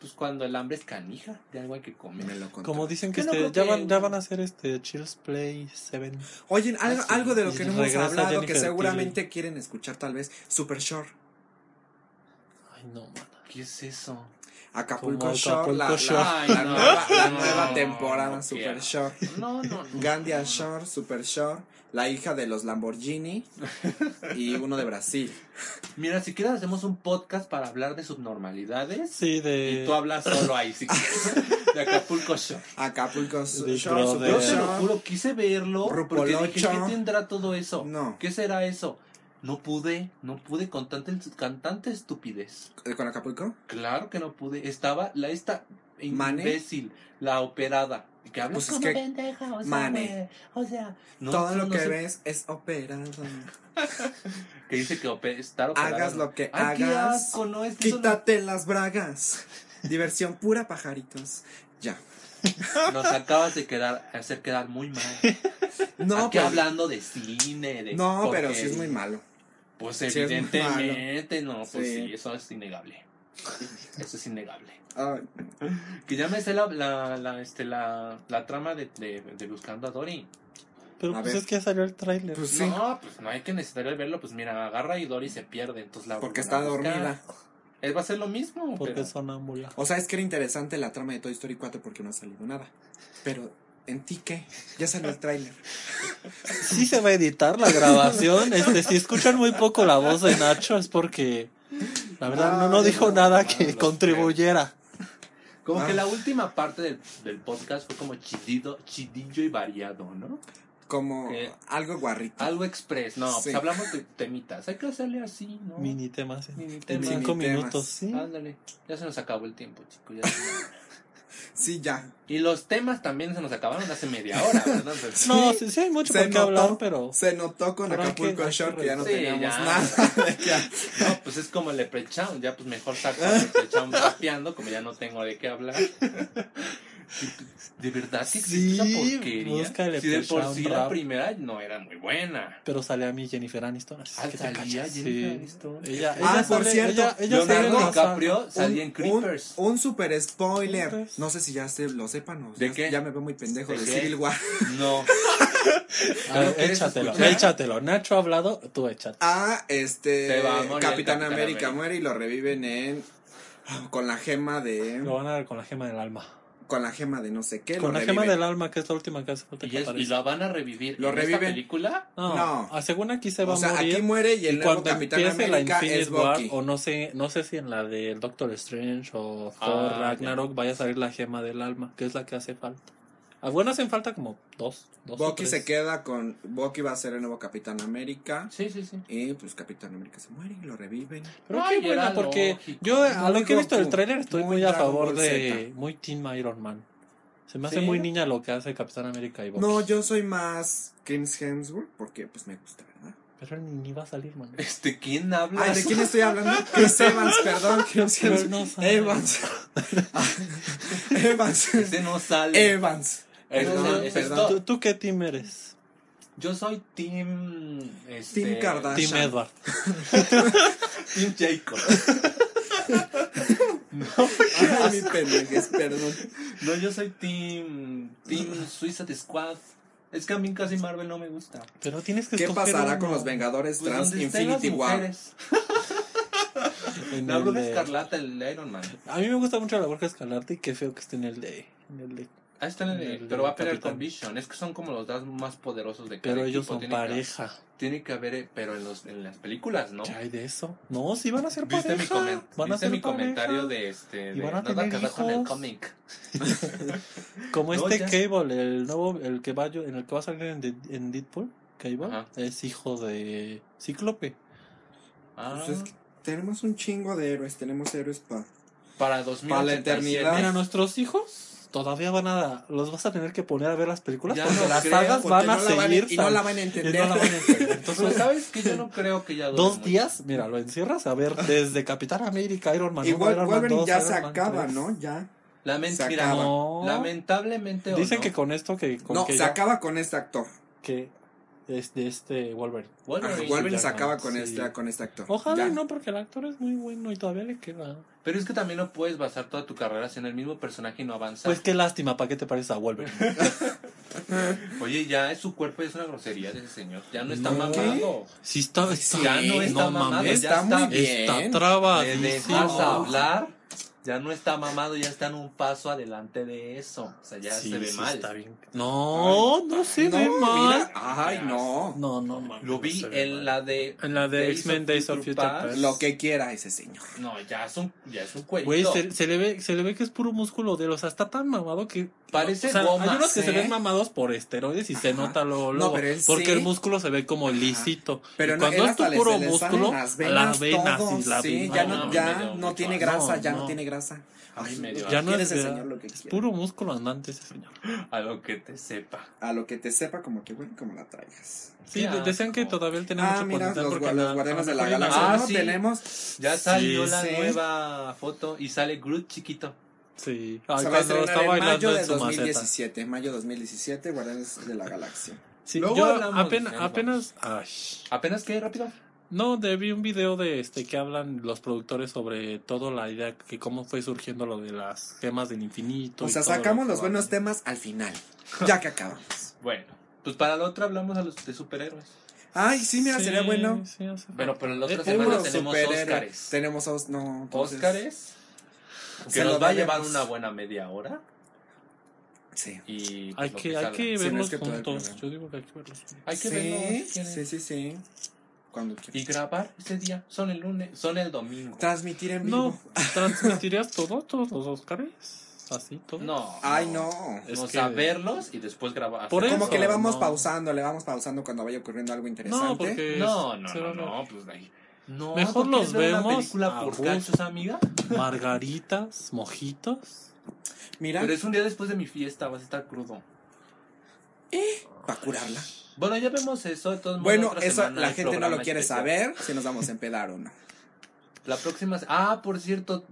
S1: Pues cuando el hambre es canija, de algo hay que comer.
S2: Me lo.
S3: Como dicen que
S1: no
S3: este, ya,
S1: que-
S3: van, ya van a hacer este Chills Play 7.
S2: Oye, algo, de lo que no hemos hablado que seguramente quieren escuchar tal vez. Super Shore.
S3: Ay, no, man.
S1: ¿Qué es eso?
S2: Acapulco.
S3: Acapulco
S2: la, la- la
S1: no,
S2: nueva, la nueva
S1: no
S2: temporada. Super Shore.
S1: No, no, no.
S2: Gandia Shore, Super Shore. La hija de los Lamborghini. y uno de Brasil.
S1: Mira, si quieres hacemos un podcast para hablar de subnormalidades.
S3: Sí, de.
S1: Y tú hablas solo ahí, si quieres. De Acapulco Shore.
S2: Acapulco Shore. Super
S1: Yo te lo juro, quise verlo. Porque dije. ¿qué tendrá todo eso?
S2: No.
S1: ¿Qué será eso? No pude, no pude con tanta, con tanta estupidez.
S2: ¿De con Acapulco?
S1: Claro que no pude. Estaba la esta
S2: ¿Mane?
S1: imbécil, la operada. Que habla
S2: Pues es
S1: como
S2: que-
S1: pendeja, o sea,
S2: Mane.
S1: o sea, no,
S2: Todo
S1: no
S2: lo que
S1: sé-
S2: ves es operado.
S1: que dice que ope- estar operada.
S2: Hagas lo que
S1: Ay, qué
S2: hagas.
S1: asco, no, es
S2: Quítate las bragas. Diversión pura, pajaritos. Ya.
S1: no- nos acabas de quedar, hacer quedar muy mal.
S2: No,
S1: Aquí
S2: pero,
S1: hablando de cine, de
S2: no, pero sí
S1: porquería.
S2: es muy malo.
S1: Pues
S2: Sí,
S1: evidentemente, no, pues
S2: Sí.
S1: sí, eso es innegable. Eso es innegable.
S2: Ay,
S1: Que ya me sé la, la, la, este, la, la trama de, de, de Buscando a Dory.
S3: Pero
S2: A
S3: pues
S2: ver.
S3: es que ya salió el tráiler.
S2: Pues sí,
S1: No, pues no hay que necesitar verlo. Pues mira, agarra y Dory se pierde. Entonces la
S2: porque está dormida.
S1: Eh, va a ser lo mismo.
S3: porque
S1: pero-
S3: sonámbula.
S2: O sea, es que era interesante la trama de Toy Story 4 porque no ha salido nada. Pero, ¿en ti qué? Ya salió el tráiler.
S3: Sí se va a editar la grabación. Este, si escuchan muy poco la voz de Nacho es porque la verdad no, no dijo nada que contribuyera.
S1: Como
S2: Ah.
S1: que la última parte del, del podcast fue como chidido, chidillo y variado, ¿no?
S2: Como algo guarrito.
S1: Algo express. No,
S2: Sí.
S1: pues hablamos de temitas. Hay que hacerle así, ¿no?
S3: Mini temas.
S1: Mini
S3: En
S1: temas.
S3: cinco
S2: Mini temas.
S3: minutos, sí.
S1: Ándale. Ya se nos acabó el tiempo, chicos. ya se-
S2: Sí, ya.
S1: y los temas también se nos acabaron hace media hora, ¿verdad?
S3: No, sí, sí hay mucho por qué hablar, pero
S2: Se notó con Acapulco
S3: que- hay que
S2: ya no
S1: Sí,
S2: teníamos
S1: ya.
S2: nada de.
S1: No, pues es como el Leprechaun, ya pues mejor saco a Leprechaun rapeando, como ya no tengo de qué hablar. De verdad que
S3: Sí,
S1: existe esa porquería. si de por
S3: Leprechaun
S1: sí la primera no era muy buena.
S3: pero sale a mí Jennifer Aniston. Así
S1: Ah,
S3: que
S1: salía Jennifer
S3: sí.
S1: Aniston.
S3: Ella,
S2: Ah, por cierto,
S3: ella, ella
S1: Leonardo DiCaprio salía en Creepers.
S2: Un, un super spoiler.
S3: Creepers.
S2: No sé si ya se, lo sepan o
S1: ¿De
S2: ya,
S1: qué?
S2: ya me veo muy pendejo
S1: ¿De
S2: de? Civil War.
S1: No.
S3: A ver,
S1: ¿Lo quieres
S3: échatelo,
S1: escuchar?
S3: échatelo. Nacho ha hablado, tú échate.
S2: Ah, este
S1: Se va a morir
S2: Capitán,
S1: Capitán
S2: América
S1: América.
S2: muere y lo reviven en con la gema de
S3: Lo van a ver con la gema del alma.
S2: Con la gema de no sé qué.
S3: Con la gema
S2: reviven.
S3: del alma, que es la última que hace falta
S1: Y,
S3: que
S1: es- y la van a revivir.
S2: Lo
S1: ¿En esta
S2: reviven.
S1: película?
S3: No,
S2: No.
S3: ah, según aquí se va
S2: O sea,
S3: a morir.
S2: aquí muere y el
S3: y
S2: nuevo
S3: cuando
S2: Capitán
S3: empiece la
S2: América es
S3: War,
S2: Bucky.
S3: o no sé, no sé si en la del Doctor Strange o
S1: Ah,
S3: Thor
S1: ya.
S3: Ragnarok vaya a salir la gema del alma, que es la que hace falta. A bueno hacen falta como dos. dos
S2: Bucky se queda con Bucky va a ser el nuevo Capitán América
S1: Sí, sí, sí.
S2: y pues Capitán América se muere y lo reviven.
S3: Pero
S1: Ay,
S3: qué
S1: era
S3: bueno, porque
S1: lógico.
S3: yo a lo que he visto del tráiler estoy
S2: muy
S3: muy, a favor de muy Team Iron Man. Se me hace
S1: ¿Sí?
S3: muy niña lo que hace Capitán América y Bucky.
S2: No, yo soy más Chris Hemsworth porque pues me gusta, ¿verdad?
S3: Pero él ni va a salir, man.
S1: Este, ¿quién habla?
S2: Ay, ¿de quién estoy hablando? Chris Evans, perdón, Chris Evans.
S3: no.
S2: Evans. Evans.
S1: Ese no sale.
S2: Evans. Perdón,
S1: es.
S3: ¿Tú, tú qué team eres?
S1: Yo soy Team. Este,
S2: Team Kardashian.
S3: Team Edward.
S1: Team Jacob.
S2: Ay, mi pendejes, perdón.
S1: No, yo soy Team. Team Suicide Squad. Es que a mí casi Marvel no me gusta.
S3: Pero tienes que
S2: ¿Qué pasará
S3: uno.
S2: con los Vengadores
S1: Pues
S2: Trans Infinity War?
S1: mujeres.
S3: En
S1: La
S3: el
S1: bruja
S3: de-
S1: escarlata, el Iron Man.
S3: A mí me gusta mucho la Bruja Escarlata y qué feo que esté en el de... En el de
S1: Ahí está en el,
S3: El
S1: pero va a pelear
S3: Capitán.
S1: con Vision. Es que son como los dos más poderosos de cada
S3: pero ellos
S1: equipo.
S3: son
S1: Tiene que-
S3: pareja.
S1: tiene que haber, eh, pero en, los, en las películas, ¿no?
S3: ¿Qué hay de eso? No, sí van a ser
S1: ¿Viste
S3: pareja.
S1: mi, comen-
S3: van a
S1: viste
S3: ser
S1: mi
S3: pareja.
S1: comentario de este?
S3: Y van a
S1: nada
S3: tener
S1: que ver con el
S3: hijos.
S1: cómic.
S3: Como
S1: No,
S3: este
S1: ya.
S3: Cable, el nuevo, el que va, yo- en el que va a salir en, De- en Deadpool, Cable,
S1: Ajá.
S3: es hijo de Cíclope.
S1: Ah,
S2: Pues es que tenemos un chingo de héroes, tenemos héroes para
S1: para 2087.
S2: para la eternidad.
S3: Mira, nuestros hijos todavía van a, los vas a tener que poner a ver las películas
S1: Ya
S3: porque
S1: no
S3: las
S1: creo,
S3: sagas
S2: porque
S3: van a
S2: van
S3: seguir.
S2: y no la van a
S3: y
S2: entender.
S3: no la van a entender.
S1: Pero
S3: Entonces,
S1: sabes que yo no creo que ya
S3: dos
S1: mucho.
S3: días, mira, lo encierras a ver desde Capitán América, Iron Man,
S2: Y
S3: 1,
S2: Wol-
S3: Iron Man
S2: Wolverine
S3: 2,
S2: ya
S3: Iron
S2: se
S3: Man
S2: acaba,
S3: 3.
S2: ¿no? Ya.
S1: Lament-
S2: Se
S1: mira,
S2: acaba.
S3: No.
S1: lamentablemente o
S3: Dicen
S1: no,
S3: que con esto que, con
S2: No,
S3: que
S2: se
S3: ya-
S2: acaba con este actor.
S3: que es de este Wolverine.
S1: Wolverine-
S2: Wolverine se acaba con
S3: sí.
S2: este con este actor.
S3: Ojalá
S2: Ya.
S3: no, porque el actor es muy bueno y todavía le queda.
S1: Pero es que también no puedes basar toda tu carrera en el mismo personaje y no avanzar.
S3: Pues qué lástima, ¿para qué te pareces a Wolverine?
S1: Oye, ya es su cuerpo es una grosería de ese señor. Ya no está
S3: No.
S1: mamado.
S3: Si está,
S2: Sí,
S1: ya no está mamado.
S3: mames,
S1: ya
S2: está muy
S1: está
S2: bien.
S3: Está
S1: ¿Le
S3: trabadísimo.
S1: dejas hablar? Ya no está mamado, ya está en un paso adelante de eso. O sea, ya
S3: Sí,
S1: se ve
S3: sí
S1: mal.
S3: está bien. No, no se
S2: no,
S3: ve mal.
S2: mira, ay, no.
S3: No, no, mames,
S1: Lo
S3: no
S1: vi
S3: se ve
S1: en
S3: mal.
S1: la de.
S3: En la de X-Men Days of
S1: Future Past.
S3: Past.
S2: Lo que quiera ese señor.
S1: No, ya es un, ya es un cuello.
S3: Güey, se, se le ve, se le ve que es puro músculo de él, o sea, está tan mamado que
S1: Parece
S3: o sea,
S1: goma,
S3: Hay unos que se
S2: ¿eh?
S3: ven mamados por esteroides y se
S2: Ajá.
S3: nota luego,
S2: No,
S3: luego,
S2: pero él
S3: porque
S2: sí.
S3: el músculo se ve como lisito.
S2: Pero
S3: Y
S2: no,
S3: cuando es tu puro
S2: se
S3: músculo,
S2: las
S3: la
S2: venas,
S3: vena,
S2: todo,
S3: sí, la
S2: sí, ya
S1: no,
S2: no,
S1: no,
S2: no tiene grasa,
S3: No,
S2: ya no,
S3: no.
S2: tiene grasa.
S1: A mí me dio
S3: Ya no es
S2: señor lo que.
S3: Puro músculo andante ese señor.
S1: A lo que te sepa.
S2: A lo que te sepa como que güey, como la traigas.
S3: Sí, decían que todavía él tenía
S2: Ah,
S3: mucho
S2: mira, los,
S3: porque
S2: los guardianes de la galaxia.
S1: Ah,
S2: ¿no?
S1: sí.
S2: Tenemos.
S1: Ya salió
S3: Sí,
S1: la
S2: sí.
S1: nueva foto y sale Groot chiquito.
S3: Sí,
S2: se
S3: Ay,
S2: va a en mayo de
S3: en su maceta.
S2: 2017. Mayo 2017, Guardianes de la Galaxia.
S3: Sí,
S1: Luego
S3: yo apenas, apenas, ay,
S1: ¿Apenas qué? Rápido.
S3: No, de- vi un video de este que hablan los productores sobre todo la idea que cómo fue surgiendo lo de las gemas del infinito.
S2: O sea,
S3: lo
S2: sacamos los buenos temas al final. Ya que acabamos.
S1: Bueno, pues para la otra hablamos a los de superhéroes.
S2: Ay, sí, mira,
S3: Sí,
S2: sería bueno.
S3: sí,
S1: Bueno, pero en la otra
S3: Eh,
S1: semana tenemos
S2: superhéroe.
S1: Óscares.
S2: Tenemos os- no, entonces-
S1: Óscares. Que nos
S2: lo
S1: va a llevar una buena media hora.
S2: Sí.
S1: Y pues,
S3: Hay que, hay que verlos juntos. Yo digo que hay que verlos juntos.
S1: Hay que
S2: sí,
S1: verlo. si quieren.
S2: sí, sí, sí. Cuando
S1: Y grabar ese día. Son el lunes, son el domingo.
S2: Transmitir en vivo.
S3: No, ¿transmitirías todo, todos los Oscars? Así, todo.
S1: No.
S2: Ay, no.
S3: Es
S1: o
S3: que-
S1: sea, verlos y después grabar.
S3: Por
S1: hacer
S2: Como
S3: eso,
S2: que le vamos
S3: no.
S2: pausando, le vamos pausando cuando vaya ocurriendo algo interesante.
S3: No, porque
S1: No, no, no, no, pues ahí. No,
S3: Mejor
S1: ¿tú
S3: los
S1: una
S3: vemos
S1: película
S3: a
S1: por
S3: gusto.
S1: cachos, amiga?
S3: Margaritas, mojitos.
S2: Mira,
S1: Pero es un día después de mi fiesta, vas a estar crudo.
S2: para curarla.
S1: Bueno, ya vemos eso. De todos modos,
S2: Bueno, eso la gente no lo quiere
S1: especial.
S2: saber si nos vamos a empedar o no.
S1: La próxima. Ah, por cierto,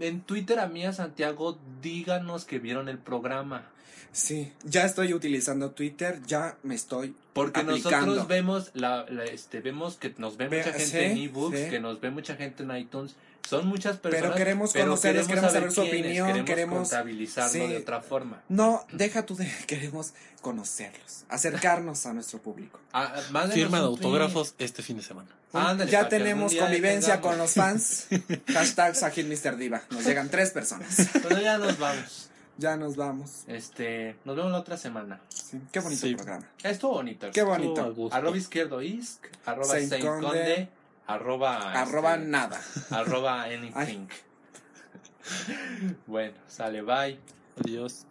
S1: en Twitter a mí a Santiago, díganos que vieron el programa.
S2: Sí, ya estoy utilizando Twitter, ya me estoy
S1: Porque
S2: aplicando.
S1: nosotros vemos la, la- este vemos que nos ve
S2: Ve-
S1: mucha gente
S2: sí,
S1: en ebooks,
S2: sí.
S1: que nos ve mucha gente en iTunes. Son muchas personas.
S2: Pero queremos conocerlos, queremos saber su opinión,
S1: queremos,
S2: queremos-
S1: contabilizarlo
S2: sí.
S1: de otra forma.
S2: No, deja tú de queremos conocerlos, acercarnos a nuestro público.
S1: Ah,
S3: Firma de
S1: tweet.
S3: autógrafos este fin de semana.
S1: Ándale,
S2: ya tenemos convivencia con los fans. Hashtag Sajid Mr. Diva. Nos llegan tres personas.
S1: Pero ya nos vamos.
S2: Ya nos vamos.
S1: Este, nos vemos la otra semana.
S2: Sí, Qué bonito
S3: Sí.
S2: programa.
S1: Estuvo bonito.
S2: Qué bonito.
S1: Arroba izquierdo isc, arroba
S2: Saint
S1: Saint
S2: Conde,
S1: Conde, arroba,
S2: Arroba
S1: este,
S2: nada.
S1: arroba anything. bueno, sale, bye.
S3: Adiós.